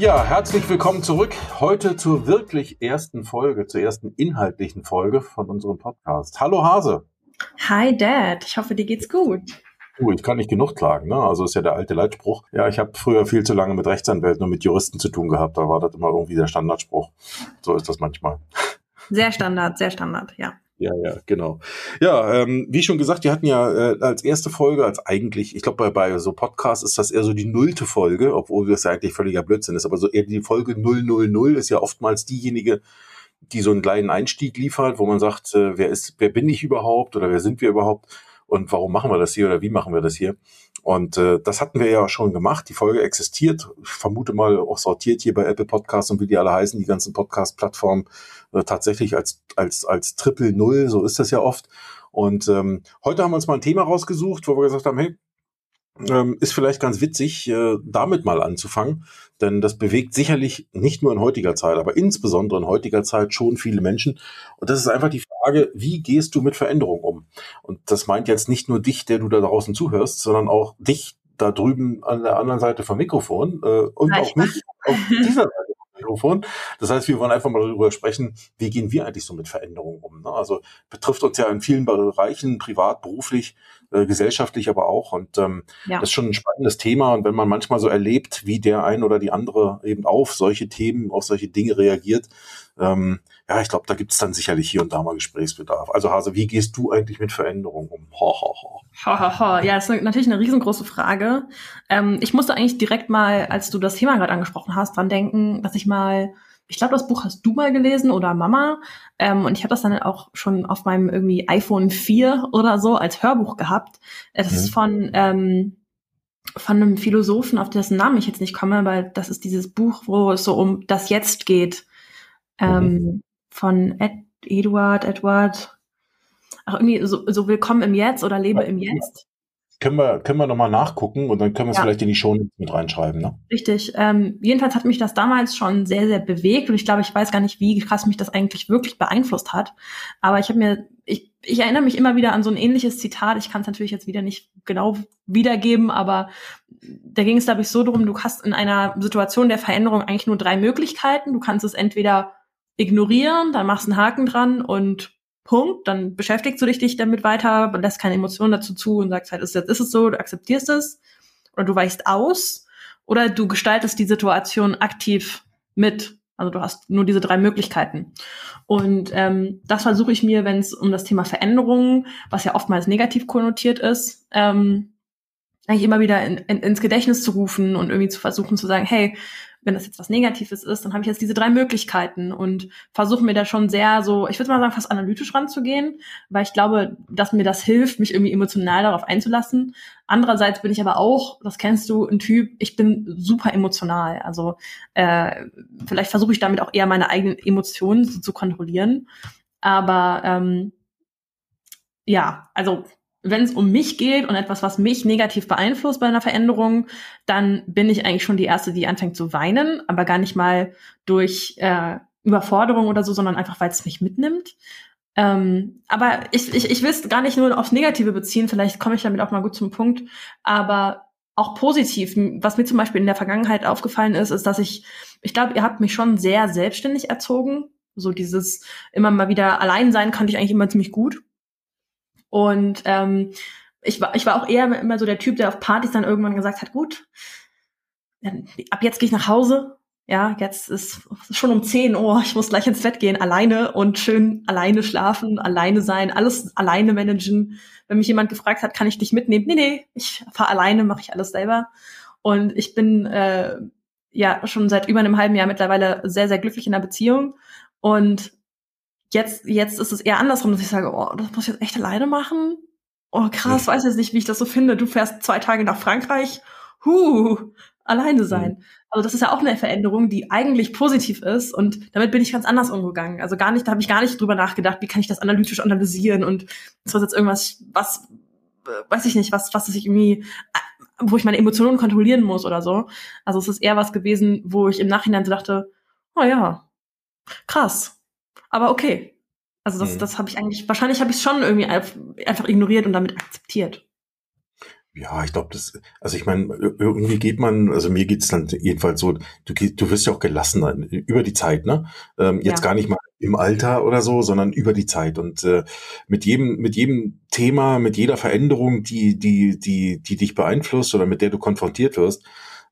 Ja, herzlich willkommen zurück. Heute zur wirklich ersten Folge, zur ersten inhaltlichen Folge von unserem Podcast. Hallo Hase. Hi Dad, ich hoffe, dir geht's gut. Uh, ich kann nicht genug klagen, ne? Also ist ja der alte Leitspruch. Ja, ich habe früher viel zu lange mit Rechtsanwälten und mit Juristen zu tun gehabt. Da war das immer irgendwie der Standardspruch. So ist das manchmal. Sehr Standard, sehr Standard, ja. Ja, ja, genau. Ja, ähm, wie schon gesagt, wir hatten ja äh, als erste Folge, als eigentlich, ich glaube, bei, bei so Podcasts ist das eher so die nullte Folge, obwohl das ja eigentlich völliger Blödsinn ist, aber so eher die Folge 000 ist ja oftmals diejenige, die so einen kleinen Einstieg liefert, wo man sagt, äh, wer ist, wer bin ich überhaupt oder wer sind wir überhaupt? Und warum machen wir das hier oder wie machen wir das hier? Und äh, das hatten wir ja schon gemacht. Die Folge existiert. Ich vermute mal auch sortiert hier bei Apple Podcasts und wie die alle heißen, die ganzen Podcast-Plattformen äh, tatsächlich als, als, als Triple Null. So ist das ja oft. Und ähm, heute haben wir uns mal ein Thema rausgesucht, wo wir gesagt haben, hey, ähm, ist vielleicht ganz witzig, äh, damit mal anzufangen, denn das bewegt sicherlich nicht nur in heutiger Zeit, aber insbesondere in heutiger Zeit schon viele Menschen. Und das ist einfach die Frage, wie gehst du mit Veränderung um? Und das meint jetzt nicht nur dich, der du da draußen zuhörst, sondern auch dich da drüben an der anderen Seite vom Mikrofon äh, und auch mich auf dieser Seite Mikrofon. Das heißt, wir wollen einfach mal darüber sprechen, wie gehen wir eigentlich so mit Veränderungen um. Ne? Also betrifft uns ja in vielen Bereichen, privat, beruflich, äh, gesellschaftlich aber auch. Und ähm, ja. das ist schon ein spannendes Thema. Und wenn man manchmal so erlebt, wie der ein oder die andere eben auf solche Themen, auf solche Dinge reagiert, ähm, ja, ich glaube, da gibt es dann sicherlich hier und da mal Gesprächsbedarf. Also Hase, wie gehst du eigentlich mit Veränderungen um? Ha, ha, ha. Ha, ha, ha. Ja, das ist natürlich eine riesengroße Frage. Ähm, ich musste eigentlich direkt mal, als du das Thema gerade angesprochen hast, dran denken, dass ich mal ich glaube, das Buch hast du mal gelesen oder Mama. Ähm, und ich habe das dann auch schon auf meinem irgendwie iPhone 4 oder so als Hörbuch gehabt. Das mhm. ist von, ähm, von einem Philosophen, auf dessen Namen ich jetzt nicht komme, weil das ist dieses Buch, wo es so um das Jetzt geht. Ähm, mhm. Von Ed, Eduard, Edward. Ach, irgendwie so, so Willkommen im Jetzt oder Lebe im Jetzt können wir, können wir nochmal nachgucken und dann können wir es ja. vielleicht in die Show mit reinschreiben. Ne? Richtig. Ähm, jedenfalls hat mich das damals schon sehr, sehr bewegt und ich glaube, ich weiß gar nicht, wie krass mich das eigentlich wirklich beeinflusst hat. Aber ich habe mir, ich, ich erinnere mich immer wieder an so ein ähnliches Zitat. Ich kann es natürlich jetzt wieder nicht genau wiedergeben, aber da ging es, glaube ich, so drum, du hast in einer Situation der Veränderung eigentlich nur drei Möglichkeiten. Du kannst es entweder ignorieren, dann machst du einen Haken dran und Punkt, dann beschäftigst du dich, dich damit weiter, lässt keine Emotionen dazu zu und sagst halt, ist, jetzt ist es so, du akzeptierst es oder du weichst aus oder du gestaltest die Situation aktiv mit. Also du hast nur diese drei Möglichkeiten. Und ähm, das versuche ich mir, wenn es um das Thema Veränderungen, was ja oftmals negativ konnotiert ist, ähm, eigentlich immer wieder in, in, ins Gedächtnis zu rufen und irgendwie zu versuchen zu sagen, hey, wenn das jetzt was Negatives ist, dann habe ich jetzt diese drei Möglichkeiten und versuche mir da schon sehr so, ich würde mal sagen, fast analytisch ranzugehen, weil ich glaube, dass mir das hilft, mich irgendwie emotional darauf einzulassen. Andererseits bin ich aber auch, das kennst du, ein Typ, ich bin super emotional. Also äh, vielleicht versuche ich damit auch eher meine eigenen Emotionen so zu kontrollieren. Aber ähm, ja, also wenn es um mich geht und etwas, was mich negativ beeinflusst bei einer Veränderung, dann bin ich eigentlich schon die Erste, die anfängt zu weinen, aber gar nicht mal durch äh, Überforderung oder so, sondern einfach, weil es mich mitnimmt. Ähm, aber ich, ich, ich will es gar nicht nur aufs Negative beziehen, vielleicht komme ich damit auch mal gut zum Punkt, aber auch positiv. Was mir zum Beispiel in der Vergangenheit aufgefallen ist, ist, dass ich, ich glaube, ihr habt mich schon sehr selbstständig erzogen. So dieses immer mal wieder allein sein konnte ich eigentlich immer ziemlich gut. Und ähm, ich war, ich war auch eher immer so der Typ, der auf Partys dann irgendwann gesagt hat, gut, ab jetzt gehe ich nach Hause. Ja, jetzt ist schon um 10 Uhr, ich muss gleich ins Bett gehen, alleine und schön alleine schlafen, alleine sein, alles alleine managen. Wenn mich jemand gefragt hat, kann ich dich mitnehmen? Nee, nee, ich fahre alleine, mache ich alles selber. Und ich bin äh, ja schon seit über einem halben Jahr mittlerweile sehr, sehr glücklich in der Beziehung. Und Jetzt, jetzt ist es eher andersrum, dass ich sage, oh, das muss ich jetzt echt alleine machen. Oh, krass, ja. weiß jetzt nicht, wie ich das so finde. Du fährst zwei Tage nach Frankreich. Huh, alleine sein. Mhm. Also das ist ja auch eine Veränderung, die eigentlich positiv ist und damit bin ich ganz anders umgegangen. Also gar nicht, da habe ich gar nicht drüber nachgedacht, wie kann ich das analytisch analysieren und ist das jetzt irgendwas, was, weiß ich nicht, was, was ich irgendwie, wo ich meine Emotionen kontrollieren muss oder so. Also es ist eher was gewesen, wo ich im Nachhinein so dachte, oh ja, krass, aber okay. Also das, mhm. das habe ich eigentlich, wahrscheinlich habe ich es schon irgendwie einfach ignoriert und damit akzeptiert. Ja, ich glaube, das, also ich meine, irgendwie geht man, also mir geht's dann jedenfalls so, du, du wirst ja auch gelassener über die Zeit, ne? Ähm, jetzt ja. gar nicht mal im Alter oder so, sondern über die Zeit. Und äh, mit jedem, mit jedem Thema, mit jeder Veränderung, die, die, die, die dich beeinflusst oder mit der du konfrontiert wirst,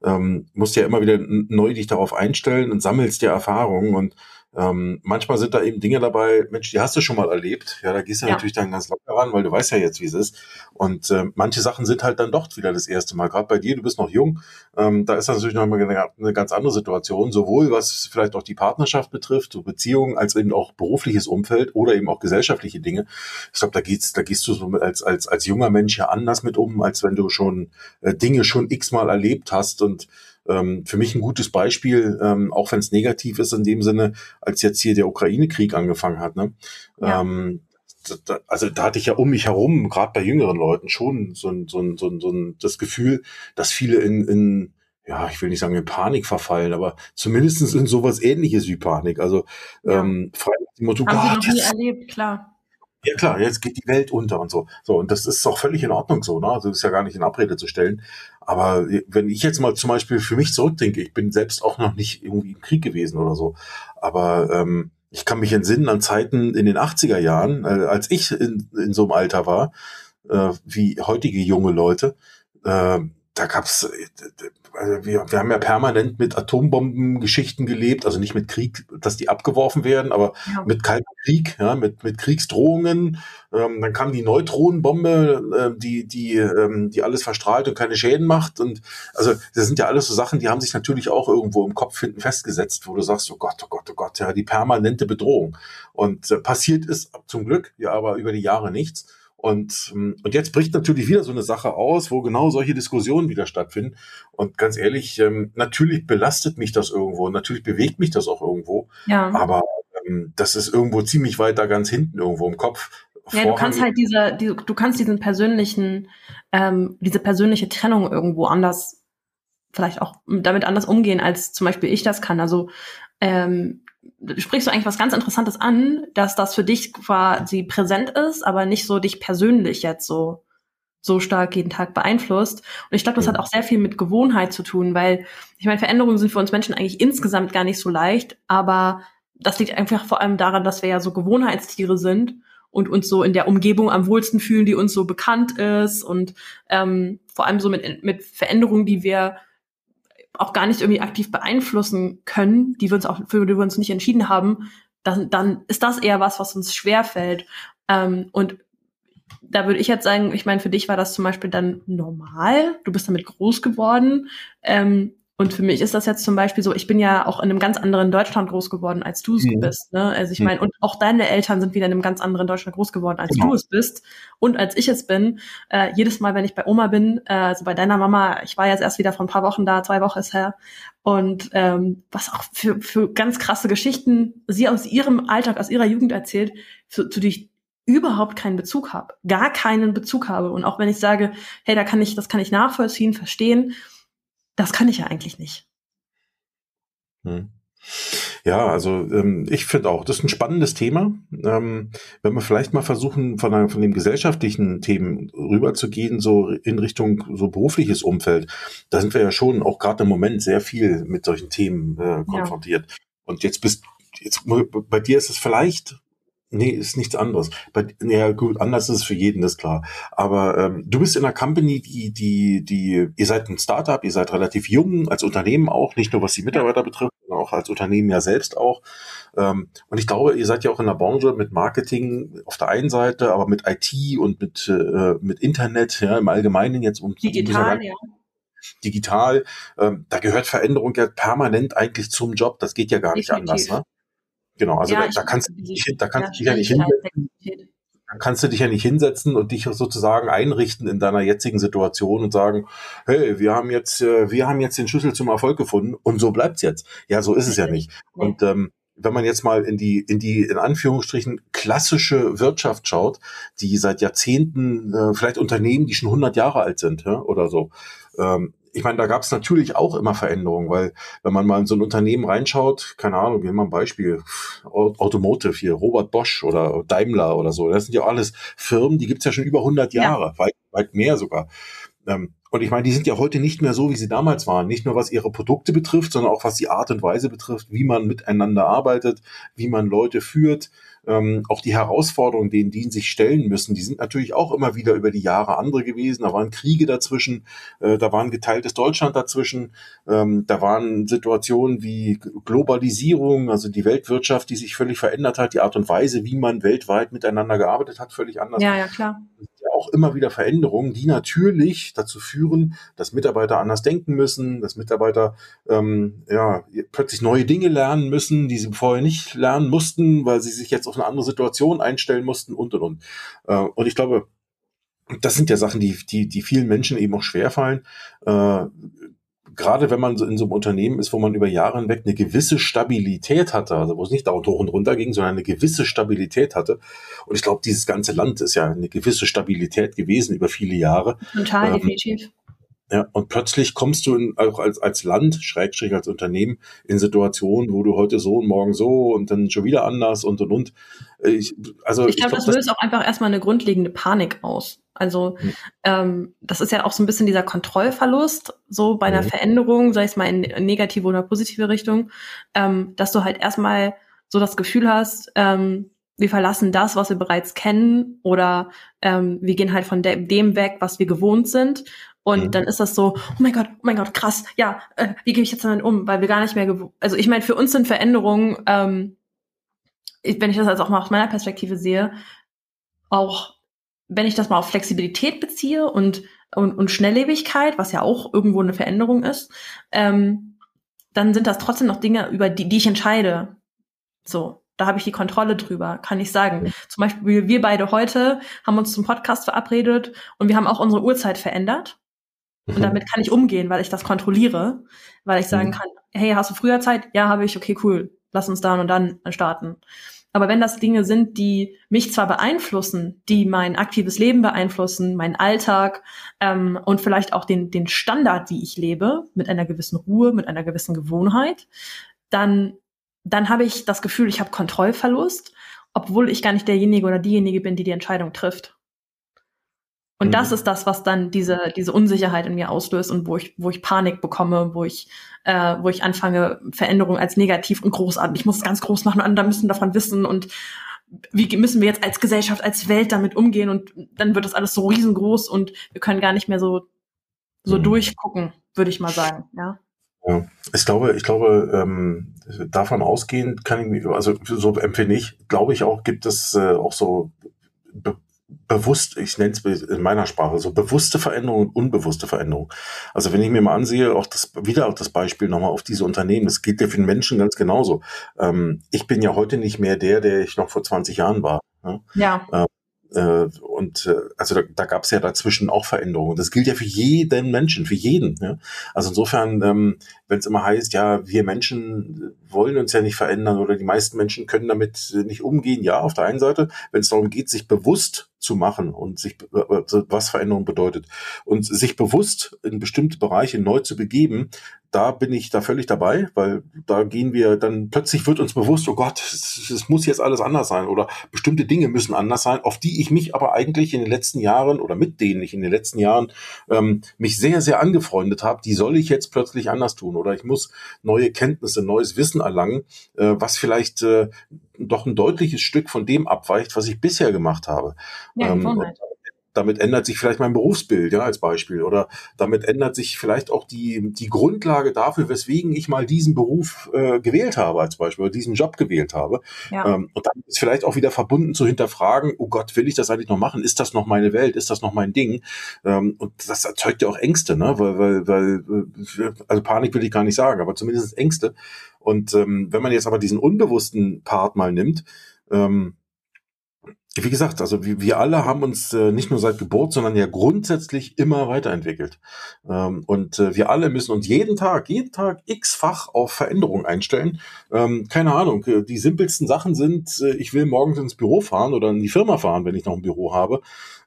ähm, musst du ja immer wieder neu dich darauf einstellen und sammelst dir Erfahrungen und ähm, manchmal sind da eben Dinge dabei, Mensch, die hast du schon mal erlebt. Ja, da gehst du ja. natürlich dann ganz locker ran, weil du weißt ja jetzt, wie es ist. Und äh, manche Sachen sind halt dann doch wieder das erste Mal. Gerade bei dir, du bist noch jung, ähm, da ist das natürlich nochmal eine, eine ganz andere Situation, sowohl was vielleicht auch die Partnerschaft betrifft, so Beziehungen, als eben auch berufliches Umfeld oder eben auch gesellschaftliche Dinge. Ich glaube, da geht's, da gehst du so als, als, als junger Mensch ja anders mit um, als wenn du schon äh, Dinge schon x-mal erlebt hast und ähm, für mich ein gutes Beispiel, ähm, auch wenn es negativ ist in dem Sinne, als jetzt hier der Ukraine-Krieg angefangen hat. Ne? Ja. Ähm, da, also da hatte ich ja um mich herum, gerade bei jüngeren Leuten, schon so ein, so ein, so ein, so ein das Gefühl, dass viele in, in ja, ich will nicht sagen in Panik verfallen, aber zumindestens in sowas ähnliches wie Panik. Also ja. ähm, frei Motto, Haben Gott, Sie noch nie erlebt, klar. Ja klar, jetzt geht die Welt unter und so. So, und das ist auch völlig in Ordnung so, ne? Also ist ja gar nicht in Abrede zu stellen. Aber wenn ich jetzt mal zum Beispiel für mich zurückdenke, ich bin selbst auch noch nicht irgendwie im Krieg gewesen oder so. Aber ähm, ich kann mich entsinnen an Zeiten in den 80er Jahren, äh, als ich in, in so einem Alter war, äh, wie heutige junge Leute, äh, da gab's, äh, also wir, wir haben ja permanent mit Atombombengeschichten gelebt, also nicht mit Krieg, dass die abgeworfen werden, aber ja. mit kaltem Krieg, ja, mit, mit Kriegsdrohungen. Ähm, dann kam die Neutronenbombe, äh, die, die, ähm, die alles verstrahlt und keine Schäden macht. Und also das sind ja alles so Sachen, die haben sich natürlich auch irgendwo im Kopf hinten festgesetzt, wo du sagst, oh Gott, oh Gott, oh Gott, ja, die permanente Bedrohung. Und äh, passiert ist zum Glück, ja, aber über die Jahre nichts. Und, ähm, und jetzt bricht natürlich wieder so eine Sache aus, wo genau solche Diskussionen wieder stattfinden. Und ganz ehrlich, ähm, natürlich belastet mich das irgendwo, natürlich bewegt mich das auch irgendwo. Ja. Aber ähm, das ist irgendwo ziemlich weit da ganz hinten irgendwo im Kopf. Ja, du kannst halt diese, die, du kannst diesen persönlichen, ähm, diese persönliche Trennung irgendwo anders, vielleicht auch damit anders umgehen, als zum Beispiel ich das kann. Also ähm, sprichst du eigentlich was ganz Interessantes an, dass das für dich quasi präsent ist, aber nicht so dich persönlich jetzt so so stark jeden Tag beeinflusst. Und ich glaube, das hat auch sehr viel mit Gewohnheit zu tun, weil ich meine, Veränderungen sind für uns Menschen eigentlich insgesamt gar nicht so leicht, aber das liegt einfach vor allem daran, dass wir ja so Gewohnheitstiere sind und uns so in der Umgebung am wohlsten fühlen, die uns so bekannt ist und ähm, vor allem so mit, mit Veränderungen, die wir auch gar nicht irgendwie aktiv beeinflussen können, die wir uns auch, für die wir uns nicht entschieden haben, dann, dann ist das eher was, was uns schwerfällt. Ähm, und da würde ich jetzt sagen, ich meine, für dich war das zum Beispiel dann normal, du bist damit groß geworden. Ähm, und für mich ist das jetzt zum Beispiel so, ich bin ja auch in einem ganz anderen Deutschland groß geworden, als du es mhm. bist. Ne? Also ich mhm. meine, und auch deine Eltern sind wieder in einem ganz anderen Deutschland groß geworden, als genau. du es bist und als ich es bin. Äh, jedes Mal, wenn ich bei Oma bin, äh, also bei deiner Mama, ich war jetzt erst wieder vor ein paar Wochen da, zwei Wochen ist her. Und ähm, was auch für, für ganz krasse Geschichten sie aus ihrem Alltag, aus ihrer Jugend erzählt, zu, zu die ich überhaupt keinen Bezug habe, gar keinen Bezug habe. Und auch wenn ich sage, hey, da kann ich, das kann ich nachvollziehen, verstehen, das kann ich ja eigentlich nicht. Hm. Ja, also ähm, ich finde auch, das ist ein spannendes Thema. Ähm, wenn wir vielleicht mal versuchen, von, von dem gesellschaftlichen Themen rüberzugehen, so in Richtung so berufliches Umfeld, da sind wir ja schon auch gerade im Moment sehr viel mit solchen Themen äh, konfrontiert. Ja. Und jetzt bist jetzt bei dir ist es vielleicht Nee, ist nichts anderes. Bei, ja, gut, anders ist es für jeden, das ist klar. Aber ähm, du bist in einer Company, die, die, die, ihr seid ein Startup, ihr seid relativ jung, als Unternehmen auch, nicht nur was die Mitarbeiter betrifft, sondern auch als Unternehmen ja selbst auch. Ähm, und ich glaube, ihr seid ja auch in der Branche mit Marketing auf der einen Seite, aber mit IT und mit, äh, mit Internet, ja, im Allgemeinen jetzt um digital, ja. Digital, ähm, da gehört Veränderung ja permanent eigentlich zum Job. Das geht ja gar nicht Definitiv. anders. Ne? Genau, also ja, da, da, kannst du dich, da kannst du dich ja nicht hinsetzen. Dann kannst du dich ja nicht hinsetzen und dich sozusagen einrichten in deiner jetzigen Situation und sagen, hey, wir haben jetzt, äh, wir haben jetzt den Schlüssel zum Erfolg gefunden und so bleibt's jetzt. Ja, so ist es ja nicht. Und ähm, wenn man jetzt mal in die, in die, in Anführungsstrichen, klassische Wirtschaft schaut, die seit Jahrzehnten, äh, vielleicht Unternehmen, die schon 100 Jahre alt sind, ja, oder so, ähm, ich meine, da gab es natürlich auch immer Veränderungen, weil wenn man mal in so ein Unternehmen reinschaut, keine Ahnung, nehmen wir ein Beispiel, Automotive hier, Robert Bosch oder Daimler oder so, das sind ja alles Firmen, die gibt's ja schon über 100 Jahre, ja. weit, weit mehr sogar. Ähm, und ich meine, die sind ja heute nicht mehr so, wie sie damals waren. Nicht nur was ihre Produkte betrifft, sondern auch was die Art und Weise betrifft, wie man miteinander arbeitet, wie man Leute führt. Ähm, auch die Herausforderungen, denen die sich stellen müssen, die sind natürlich auch immer wieder über die Jahre andere gewesen. Da waren Kriege dazwischen, äh, da war ein geteiltes Deutschland dazwischen, ähm, da waren Situationen wie Globalisierung, also die Weltwirtschaft, die sich völlig verändert hat, die Art und Weise, wie man weltweit miteinander gearbeitet hat, völlig anders. Ja, ja, klar auch immer wieder Veränderungen, die natürlich dazu führen, dass Mitarbeiter anders denken müssen, dass Mitarbeiter ähm, ja, plötzlich neue Dinge lernen müssen, die sie vorher nicht lernen mussten, weil sie sich jetzt auf eine andere Situation einstellen mussten und und und. Äh, und ich glaube, das sind ja Sachen, die, die, die vielen Menschen eben auch schwerfallen. Äh, gerade wenn man so in so einem Unternehmen ist, wo man über Jahre hinweg eine gewisse Stabilität hatte, also wo es nicht dauernd hoch und runter ging, sondern eine gewisse Stabilität hatte. Und ich glaube, dieses ganze Land ist ja eine gewisse Stabilität gewesen über viele Jahre. Total, ähm, definitiv. Ja, und plötzlich kommst du in, auch als, als Land, Schrägstrich als Unternehmen, in Situationen, wo du heute so und morgen so und dann schon wieder anders und und und. Ich, also, ich glaube, glaub, das löst auch einfach erstmal eine grundlegende Panik aus. Also mhm. ähm, das ist ja auch so ein bisschen dieser Kontrollverlust, so bei einer mhm. Veränderung, sei es mal in negative oder positive Richtung, ähm, dass du halt erstmal so das Gefühl hast, ähm, wir verlassen das, was wir bereits kennen, oder ähm, wir gehen halt von de dem weg, was wir gewohnt sind. Und mhm. dann ist das so, oh mein Gott, oh mein Gott, krass, ja, äh, wie gehe ich jetzt damit um? Weil wir gar nicht mehr gewohnt. Also ich meine, für uns sind Veränderungen, ähm, ich, wenn ich das also auch mal aus meiner Perspektive sehe, auch wenn ich das mal auf Flexibilität beziehe und, und, und Schnelllebigkeit, was ja auch irgendwo eine Veränderung ist, ähm, dann sind das trotzdem noch Dinge, über die, die ich entscheide. So, da habe ich die Kontrolle drüber, kann ich sagen. Zum Beispiel, wir beide heute haben uns zum Podcast verabredet und wir haben auch unsere Uhrzeit verändert. Und damit kann ich umgehen, weil ich das kontrolliere, weil ich sagen mhm. kann, hey, hast du früher Zeit? Ja, habe ich, okay, cool, lass uns dann und dann starten. Aber wenn das Dinge sind, die mich zwar beeinflussen, die mein aktives Leben beeinflussen, meinen Alltag ähm, und vielleicht auch den, den Standard, wie ich lebe, mit einer gewissen Ruhe, mit einer gewissen Gewohnheit, dann, dann habe ich das Gefühl, ich habe Kontrollverlust, obwohl ich gar nicht derjenige oder diejenige bin, die die Entscheidung trifft. Und mhm. das ist das, was dann diese, diese Unsicherheit in mir auslöst und wo ich, wo ich Panik bekomme, wo ich, äh, wo ich anfange, Veränderungen als negativ und großartig, ich muss es ganz groß machen und andere müssen davon wissen und wie müssen wir jetzt als Gesellschaft, als Welt damit umgehen und dann wird das alles so riesengroß und wir können gar nicht mehr so, so mhm. durchgucken, würde ich mal sagen, ja. Ja, ich glaube, ich glaube, ähm, davon ausgehend kann ich mich, also so empfinde ich, glaube ich auch, gibt es äh, auch so bewusst, ich nenne es in meiner Sprache so bewusste Veränderung und unbewusste Veränderung. Also wenn ich mir mal ansehe, auch das wieder auch das Beispiel nochmal auf diese Unternehmen, das gilt ja für den Menschen ganz genauso. Ähm, ich bin ja heute nicht mehr der, der ich noch vor 20 Jahren war. Ne? Ja. Ähm, äh, und äh, also da, da gab es ja dazwischen auch Veränderungen. Das gilt ja für jeden Menschen, für jeden. Ja? Also insofern, ähm, wenn es immer heißt, ja, wir Menschen wollen uns ja nicht verändern oder die meisten Menschen können damit nicht umgehen, ja, auf der einen Seite, wenn es darum geht, sich bewusst zu machen und sich was Veränderung bedeutet. Und sich bewusst in bestimmte Bereiche neu zu begeben, da bin ich da völlig dabei, weil da gehen wir dann plötzlich wird uns bewusst, oh Gott, es, es, muss jetzt alles anders sein oder bestimmte Dinge müssen anders sein, auf die ich mich aber eigentlich in den letzten Jahren oder mit denen ich in den letzten Jahren ähm, mich sehr, sehr angefreundet habe, die soll ich jetzt plötzlich anders tun oder ich muss neue Kenntnisse, neues Wissen erlangen, äh, was vielleicht äh, doch ein deutliches Stück von dem abweicht, was ich bisher gemacht habe. Ja, ähm, damit ändert sich vielleicht mein Berufsbild, ja, als Beispiel. Oder damit ändert sich vielleicht auch die, die Grundlage dafür, weswegen ich mal diesen Beruf äh, gewählt habe, als Beispiel, oder diesen Job gewählt habe. Ja. Ähm, und dann ist vielleicht auch wieder verbunden zu hinterfragen, oh Gott, will ich das eigentlich noch machen? Ist das noch meine Welt? Ist das noch mein Ding? Ähm, und das erzeugt ja auch Ängste, ne? Weil, weil, weil, also Panik will ich gar nicht sagen, aber zumindest Ängste. Und ähm, wenn man jetzt aber diesen unbewussten Part mal nimmt, ähm, wie gesagt, also wir, wir alle haben uns äh, nicht nur seit Geburt, sondern ja grundsätzlich immer weiterentwickelt. Ähm, und äh, wir alle müssen uns jeden Tag, jeden Tag x-fach auf Veränderung einstellen. Ähm, keine Ahnung, äh, die simpelsten Sachen sind, äh, ich will morgens ins Büro fahren oder in die Firma fahren, wenn ich noch ein Büro habe.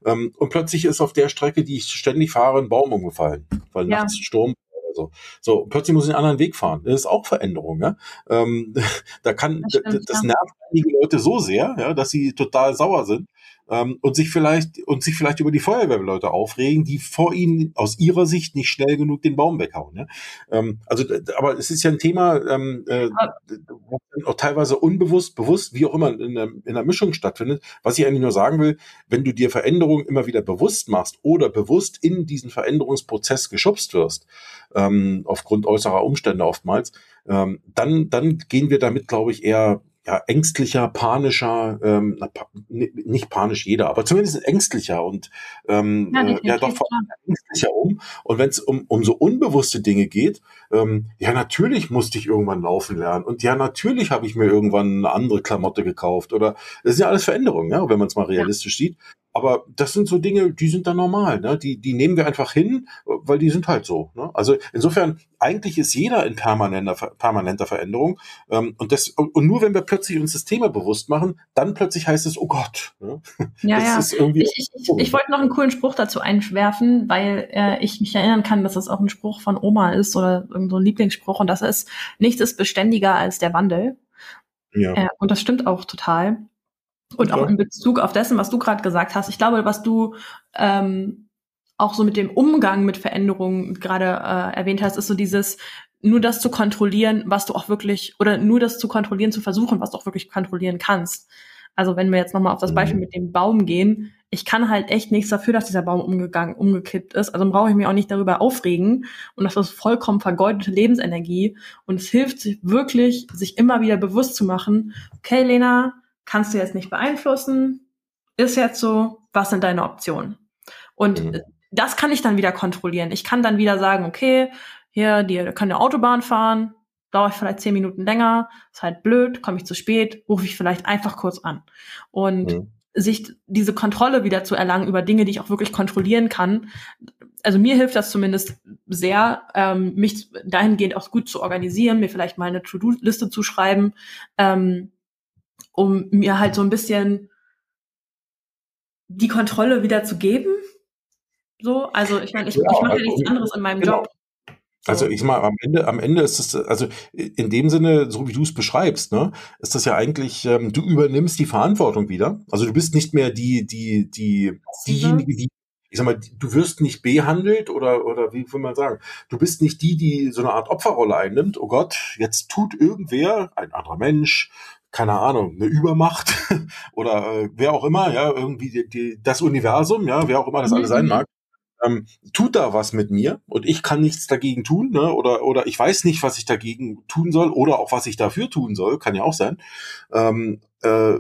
Ähm, und plötzlich ist auf der Strecke, die ich ständig fahre, ein Baum umgefallen, weil ja. nachts Sturm so. So, plötzlich muss ich einen anderen Weg fahren. Das ist auch Veränderung, ja. Ähm, da kann, das, stimmt, das nervt einige Leute so sehr, ja, dass sie total sauer sind. Ähm, und sich vielleicht und sich vielleicht über die Feuerwehrleute aufregen, die vor ihnen aus ihrer Sicht nicht schnell genug den Baum weghauen. Ja? Ähm, also, aber es ist ja ein Thema, ähm, äh, auch teilweise unbewusst, bewusst, wie auch immer in der, in der Mischung stattfindet. Was ich eigentlich nur sagen will, wenn du dir Veränderungen immer wieder bewusst machst oder bewusst in diesen Veränderungsprozess geschubst wirst, ähm, aufgrund äußerer Umstände oftmals, ähm, dann, dann gehen wir damit, glaube ich, eher ja, ängstlicher, panischer, ähm, nicht panisch jeder, aber zumindest ängstlicher und ähm, ja, äh, ja doch ängstlicher um. Und wenn es um, um so unbewusste Dinge geht, ähm, ja, natürlich musste ich irgendwann laufen lernen. Und ja, natürlich habe ich mir irgendwann eine andere Klamotte gekauft. Oder das sind ja alles Veränderungen, ja, wenn man es mal realistisch ja. sieht. Aber das sind so Dinge, die sind dann normal. Ne? Die, die nehmen wir einfach hin, weil die sind halt so. Ne? Also insofern, eigentlich ist jeder in permanenter, permanenter Veränderung. Ähm, und, das, und nur wenn wir plötzlich uns das Thema bewusst machen, dann plötzlich heißt es, oh Gott. Ne? Ja, das ja. ich, ich, ich, ich wollte noch einen coolen Spruch dazu einwerfen, weil äh, ich mich erinnern kann, dass es auch ein Spruch von Oma ist oder irgendein so Lieblingsspruch. Und das ist, nichts ist beständiger als der Wandel. Ja. Äh, und das stimmt auch total. Und auch in Bezug auf dessen, was du gerade gesagt hast, ich glaube, was du ähm, auch so mit dem Umgang mit Veränderungen gerade äh, erwähnt hast, ist so dieses nur das zu kontrollieren, was du auch wirklich oder nur das zu kontrollieren, zu versuchen, was du auch wirklich kontrollieren kannst. Also wenn wir jetzt nochmal auf das Beispiel mhm. mit dem Baum gehen, ich kann halt echt nichts dafür, dass dieser Baum umgegangen, umgekippt ist. Also brauche ich mich auch nicht darüber aufregen. Und das ist vollkommen vergeudete Lebensenergie. Und es hilft sich wirklich, sich immer wieder bewusst zu machen, okay, Lena, kannst du jetzt nicht beeinflussen, ist jetzt so, was sind deine Optionen? Und mhm. das kann ich dann wieder kontrollieren. Ich kann dann wieder sagen, okay, hier, die können eine Autobahn fahren, dauere ich vielleicht zehn Minuten länger, ist halt blöd, komme ich zu spät, rufe ich vielleicht einfach kurz an. Und mhm. sich diese Kontrolle wieder zu erlangen über Dinge, die ich auch wirklich kontrollieren kann. Also mir hilft das zumindest sehr, ähm, mich dahingehend auch gut zu organisieren, mir vielleicht mal eine To-Do-Liste zu schreiben, ähm, um mir halt so ein bisschen die Kontrolle wieder zu geben. So, also ich meine, ich, ja, ich mache ja nichts anderes in meinem genau. Job. So. Also ich mal am Ende, am Ende ist es, also in dem Sinne, so wie du es beschreibst, ne, ist das ja eigentlich, ähm, du übernimmst die Verantwortung wieder. Also du bist nicht mehr die, die, die, diejenige, die, ich sag mal, du wirst nicht behandelt oder, oder wie will man sagen, du bist nicht die, die so eine Art Opferrolle einnimmt. Oh Gott, jetzt tut irgendwer, ein anderer Mensch, keine Ahnung, eine Übermacht oder äh, wer auch immer, ja, irgendwie die, die, das Universum, ja, wer auch immer das alles sein mhm. mag, ähm, tut da was mit mir und ich kann nichts dagegen tun, ne? Oder oder ich weiß nicht, was ich dagegen tun soll oder auch was ich dafür tun soll, kann ja auch sein. Ähm, äh,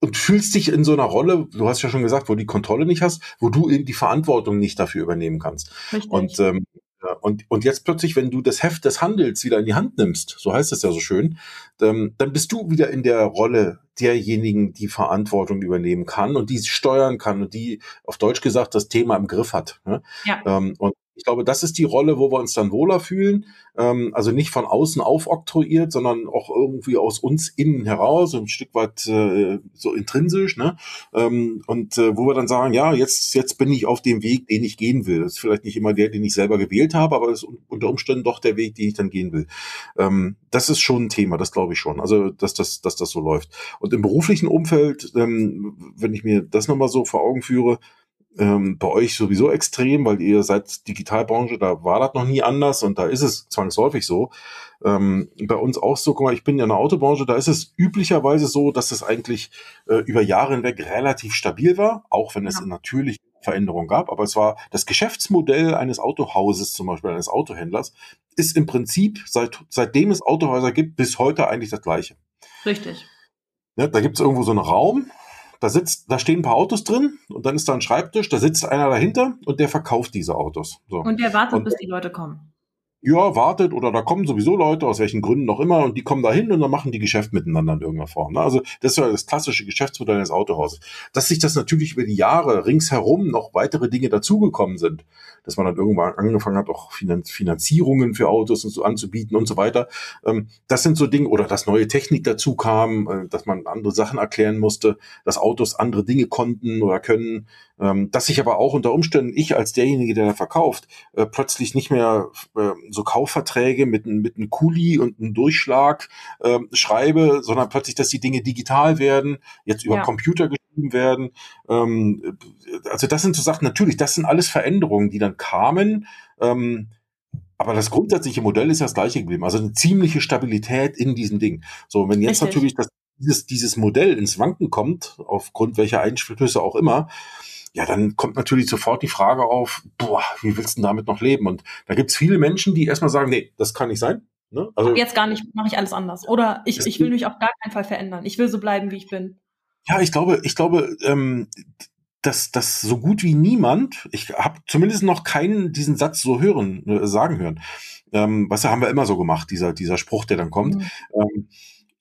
und fühlst dich in so einer Rolle, du hast ja schon gesagt, wo die Kontrolle nicht hast, wo du eben die Verantwortung nicht dafür übernehmen kannst. Richtig. Und ähm, und, und jetzt plötzlich, wenn du das Heft des Handels wieder in die Hand nimmst, so heißt es ja so schön, dann, dann bist du wieder in der Rolle derjenigen, die Verantwortung übernehmen kann und die steuern kann und die, auf Deutsch gesagt, das Thema im Griff hat. Ne? Ja. Ähm, und ich glaube, das ist die Rolle, wo wir uns dann wohler fühlen. Ähm, also nicht von außen aufoktroyiert, sondern auch irgendwie aus uns innen heraus, ein Stück weit äh, so intrinsisch. Ne? Ähm, und äh, wo wir dann sagen, ja, jetzt, jetzt bin ich auf dem Weg, den ich gehen will. Das ist vielleicht nicht immer der, den ich selber gewählt habe, aber es ist unter Umständen doch der Weg, den ich dann gehen will. Ähm, das ist schon ein Thema, das glaube ich schon. Also, dass das, dass das so läuft. Und im beruflichen Umfeld, ähm, wenn ich mir das nochmal so vor Augen führe, ähm, bei euch sowieso extrem, weil ihr seid Digitalbranche, da war das noch nie anders und da ist es zwangsläufig so. Ähm, bei uns auch so, guck mal, ich bin ja in der Autobranche, da ist es üblicherweise so, dass es eigentlich äh, über Jahre hinweg relativ stabil war, auch wenn es ja. natürlich Veränderungen gab, aber es war das Geschäftsmodell eines Autohauses, zum Beispiel eines Autohändlers, ist im Prinzip seit, seitdem es Autohäuser gibt, bis heute eigentlich das gleiche. Richtig. Ja, da gibt es irgendwo so einen Raum, da sitzt, da stehen ein paar Autos drin und dann ist da ein Schreibtisch, da sitzt einer dahinter und der verkauft diese Autos. So. Und der wartet, und, bis die Leute kommen ja, wartet oder da kommen sowieso Leute, aus welchen Gründen noch immer, und die kommen da hin und dann machen die Geschäft miteinander in irgendeiner Form. Ne? Also das ist ja das klassische Geschäftsmodell eines Autohauses. Dass sich das natürlich über die Jahre ringsherum noch weitere Dinge dazugekommen sind, dass man dann irgendwann angefangen hat, auch Finanzierungen für Autos und so anzubieten und so weiter. Ähm, das sind so Dinge, oder dass neue Technik dazu kam, äh, dass man andere Sachen erklären musste, dass Autos andere Dinge konnten oder können, ähm, dass sich aber auch unter Umständen ich als derjenige, der da verkauft, äh, plötzlich nicht mehr äh, so Kaufverträge mit, mit einem Kuli und einem Durchschlag äh, schreibe, sondern plötzlich, dass die Dinge digital werden, jetzt über ja. Computer geschrieben werden. Ähm, also das sind so Sachen, natürlich, das sind alles Veränderungen, die dann kamen. Ähm, aber das grundsätzliche Modell ist ja das gleiche geblieben. Also eine ziemliche Stabilität in diesem Ding. So, wenn jetzt Richtig. natürlich das, dieses, dieses Modell ins Wanken kommt, aufgrund welcher Einflüsse auch immer, ja, dann kommt natürlich sofort die Frage auf, boah, wie willst du denn damit noch leben? Und da gibt's viele Menschen, die erstmal sagen, nee, das kann nicht sein. Ne? Also, jetzt gar nicht, mache ich alles anders. Oder ich, ich will mich auf gar keinen Fall verändern. Ich will so bleiben, wie ich bin. Ja, ich glaube, ich glaube, ähm, dass dass so gut wie niemand, ich habe zumindest noch keinen diesen Satz so hören, äh, sagen hören. Ähm, was haben wir immer so gemacht, dieser, dieser Spruch, der dann kommt. Mhm. Ähm,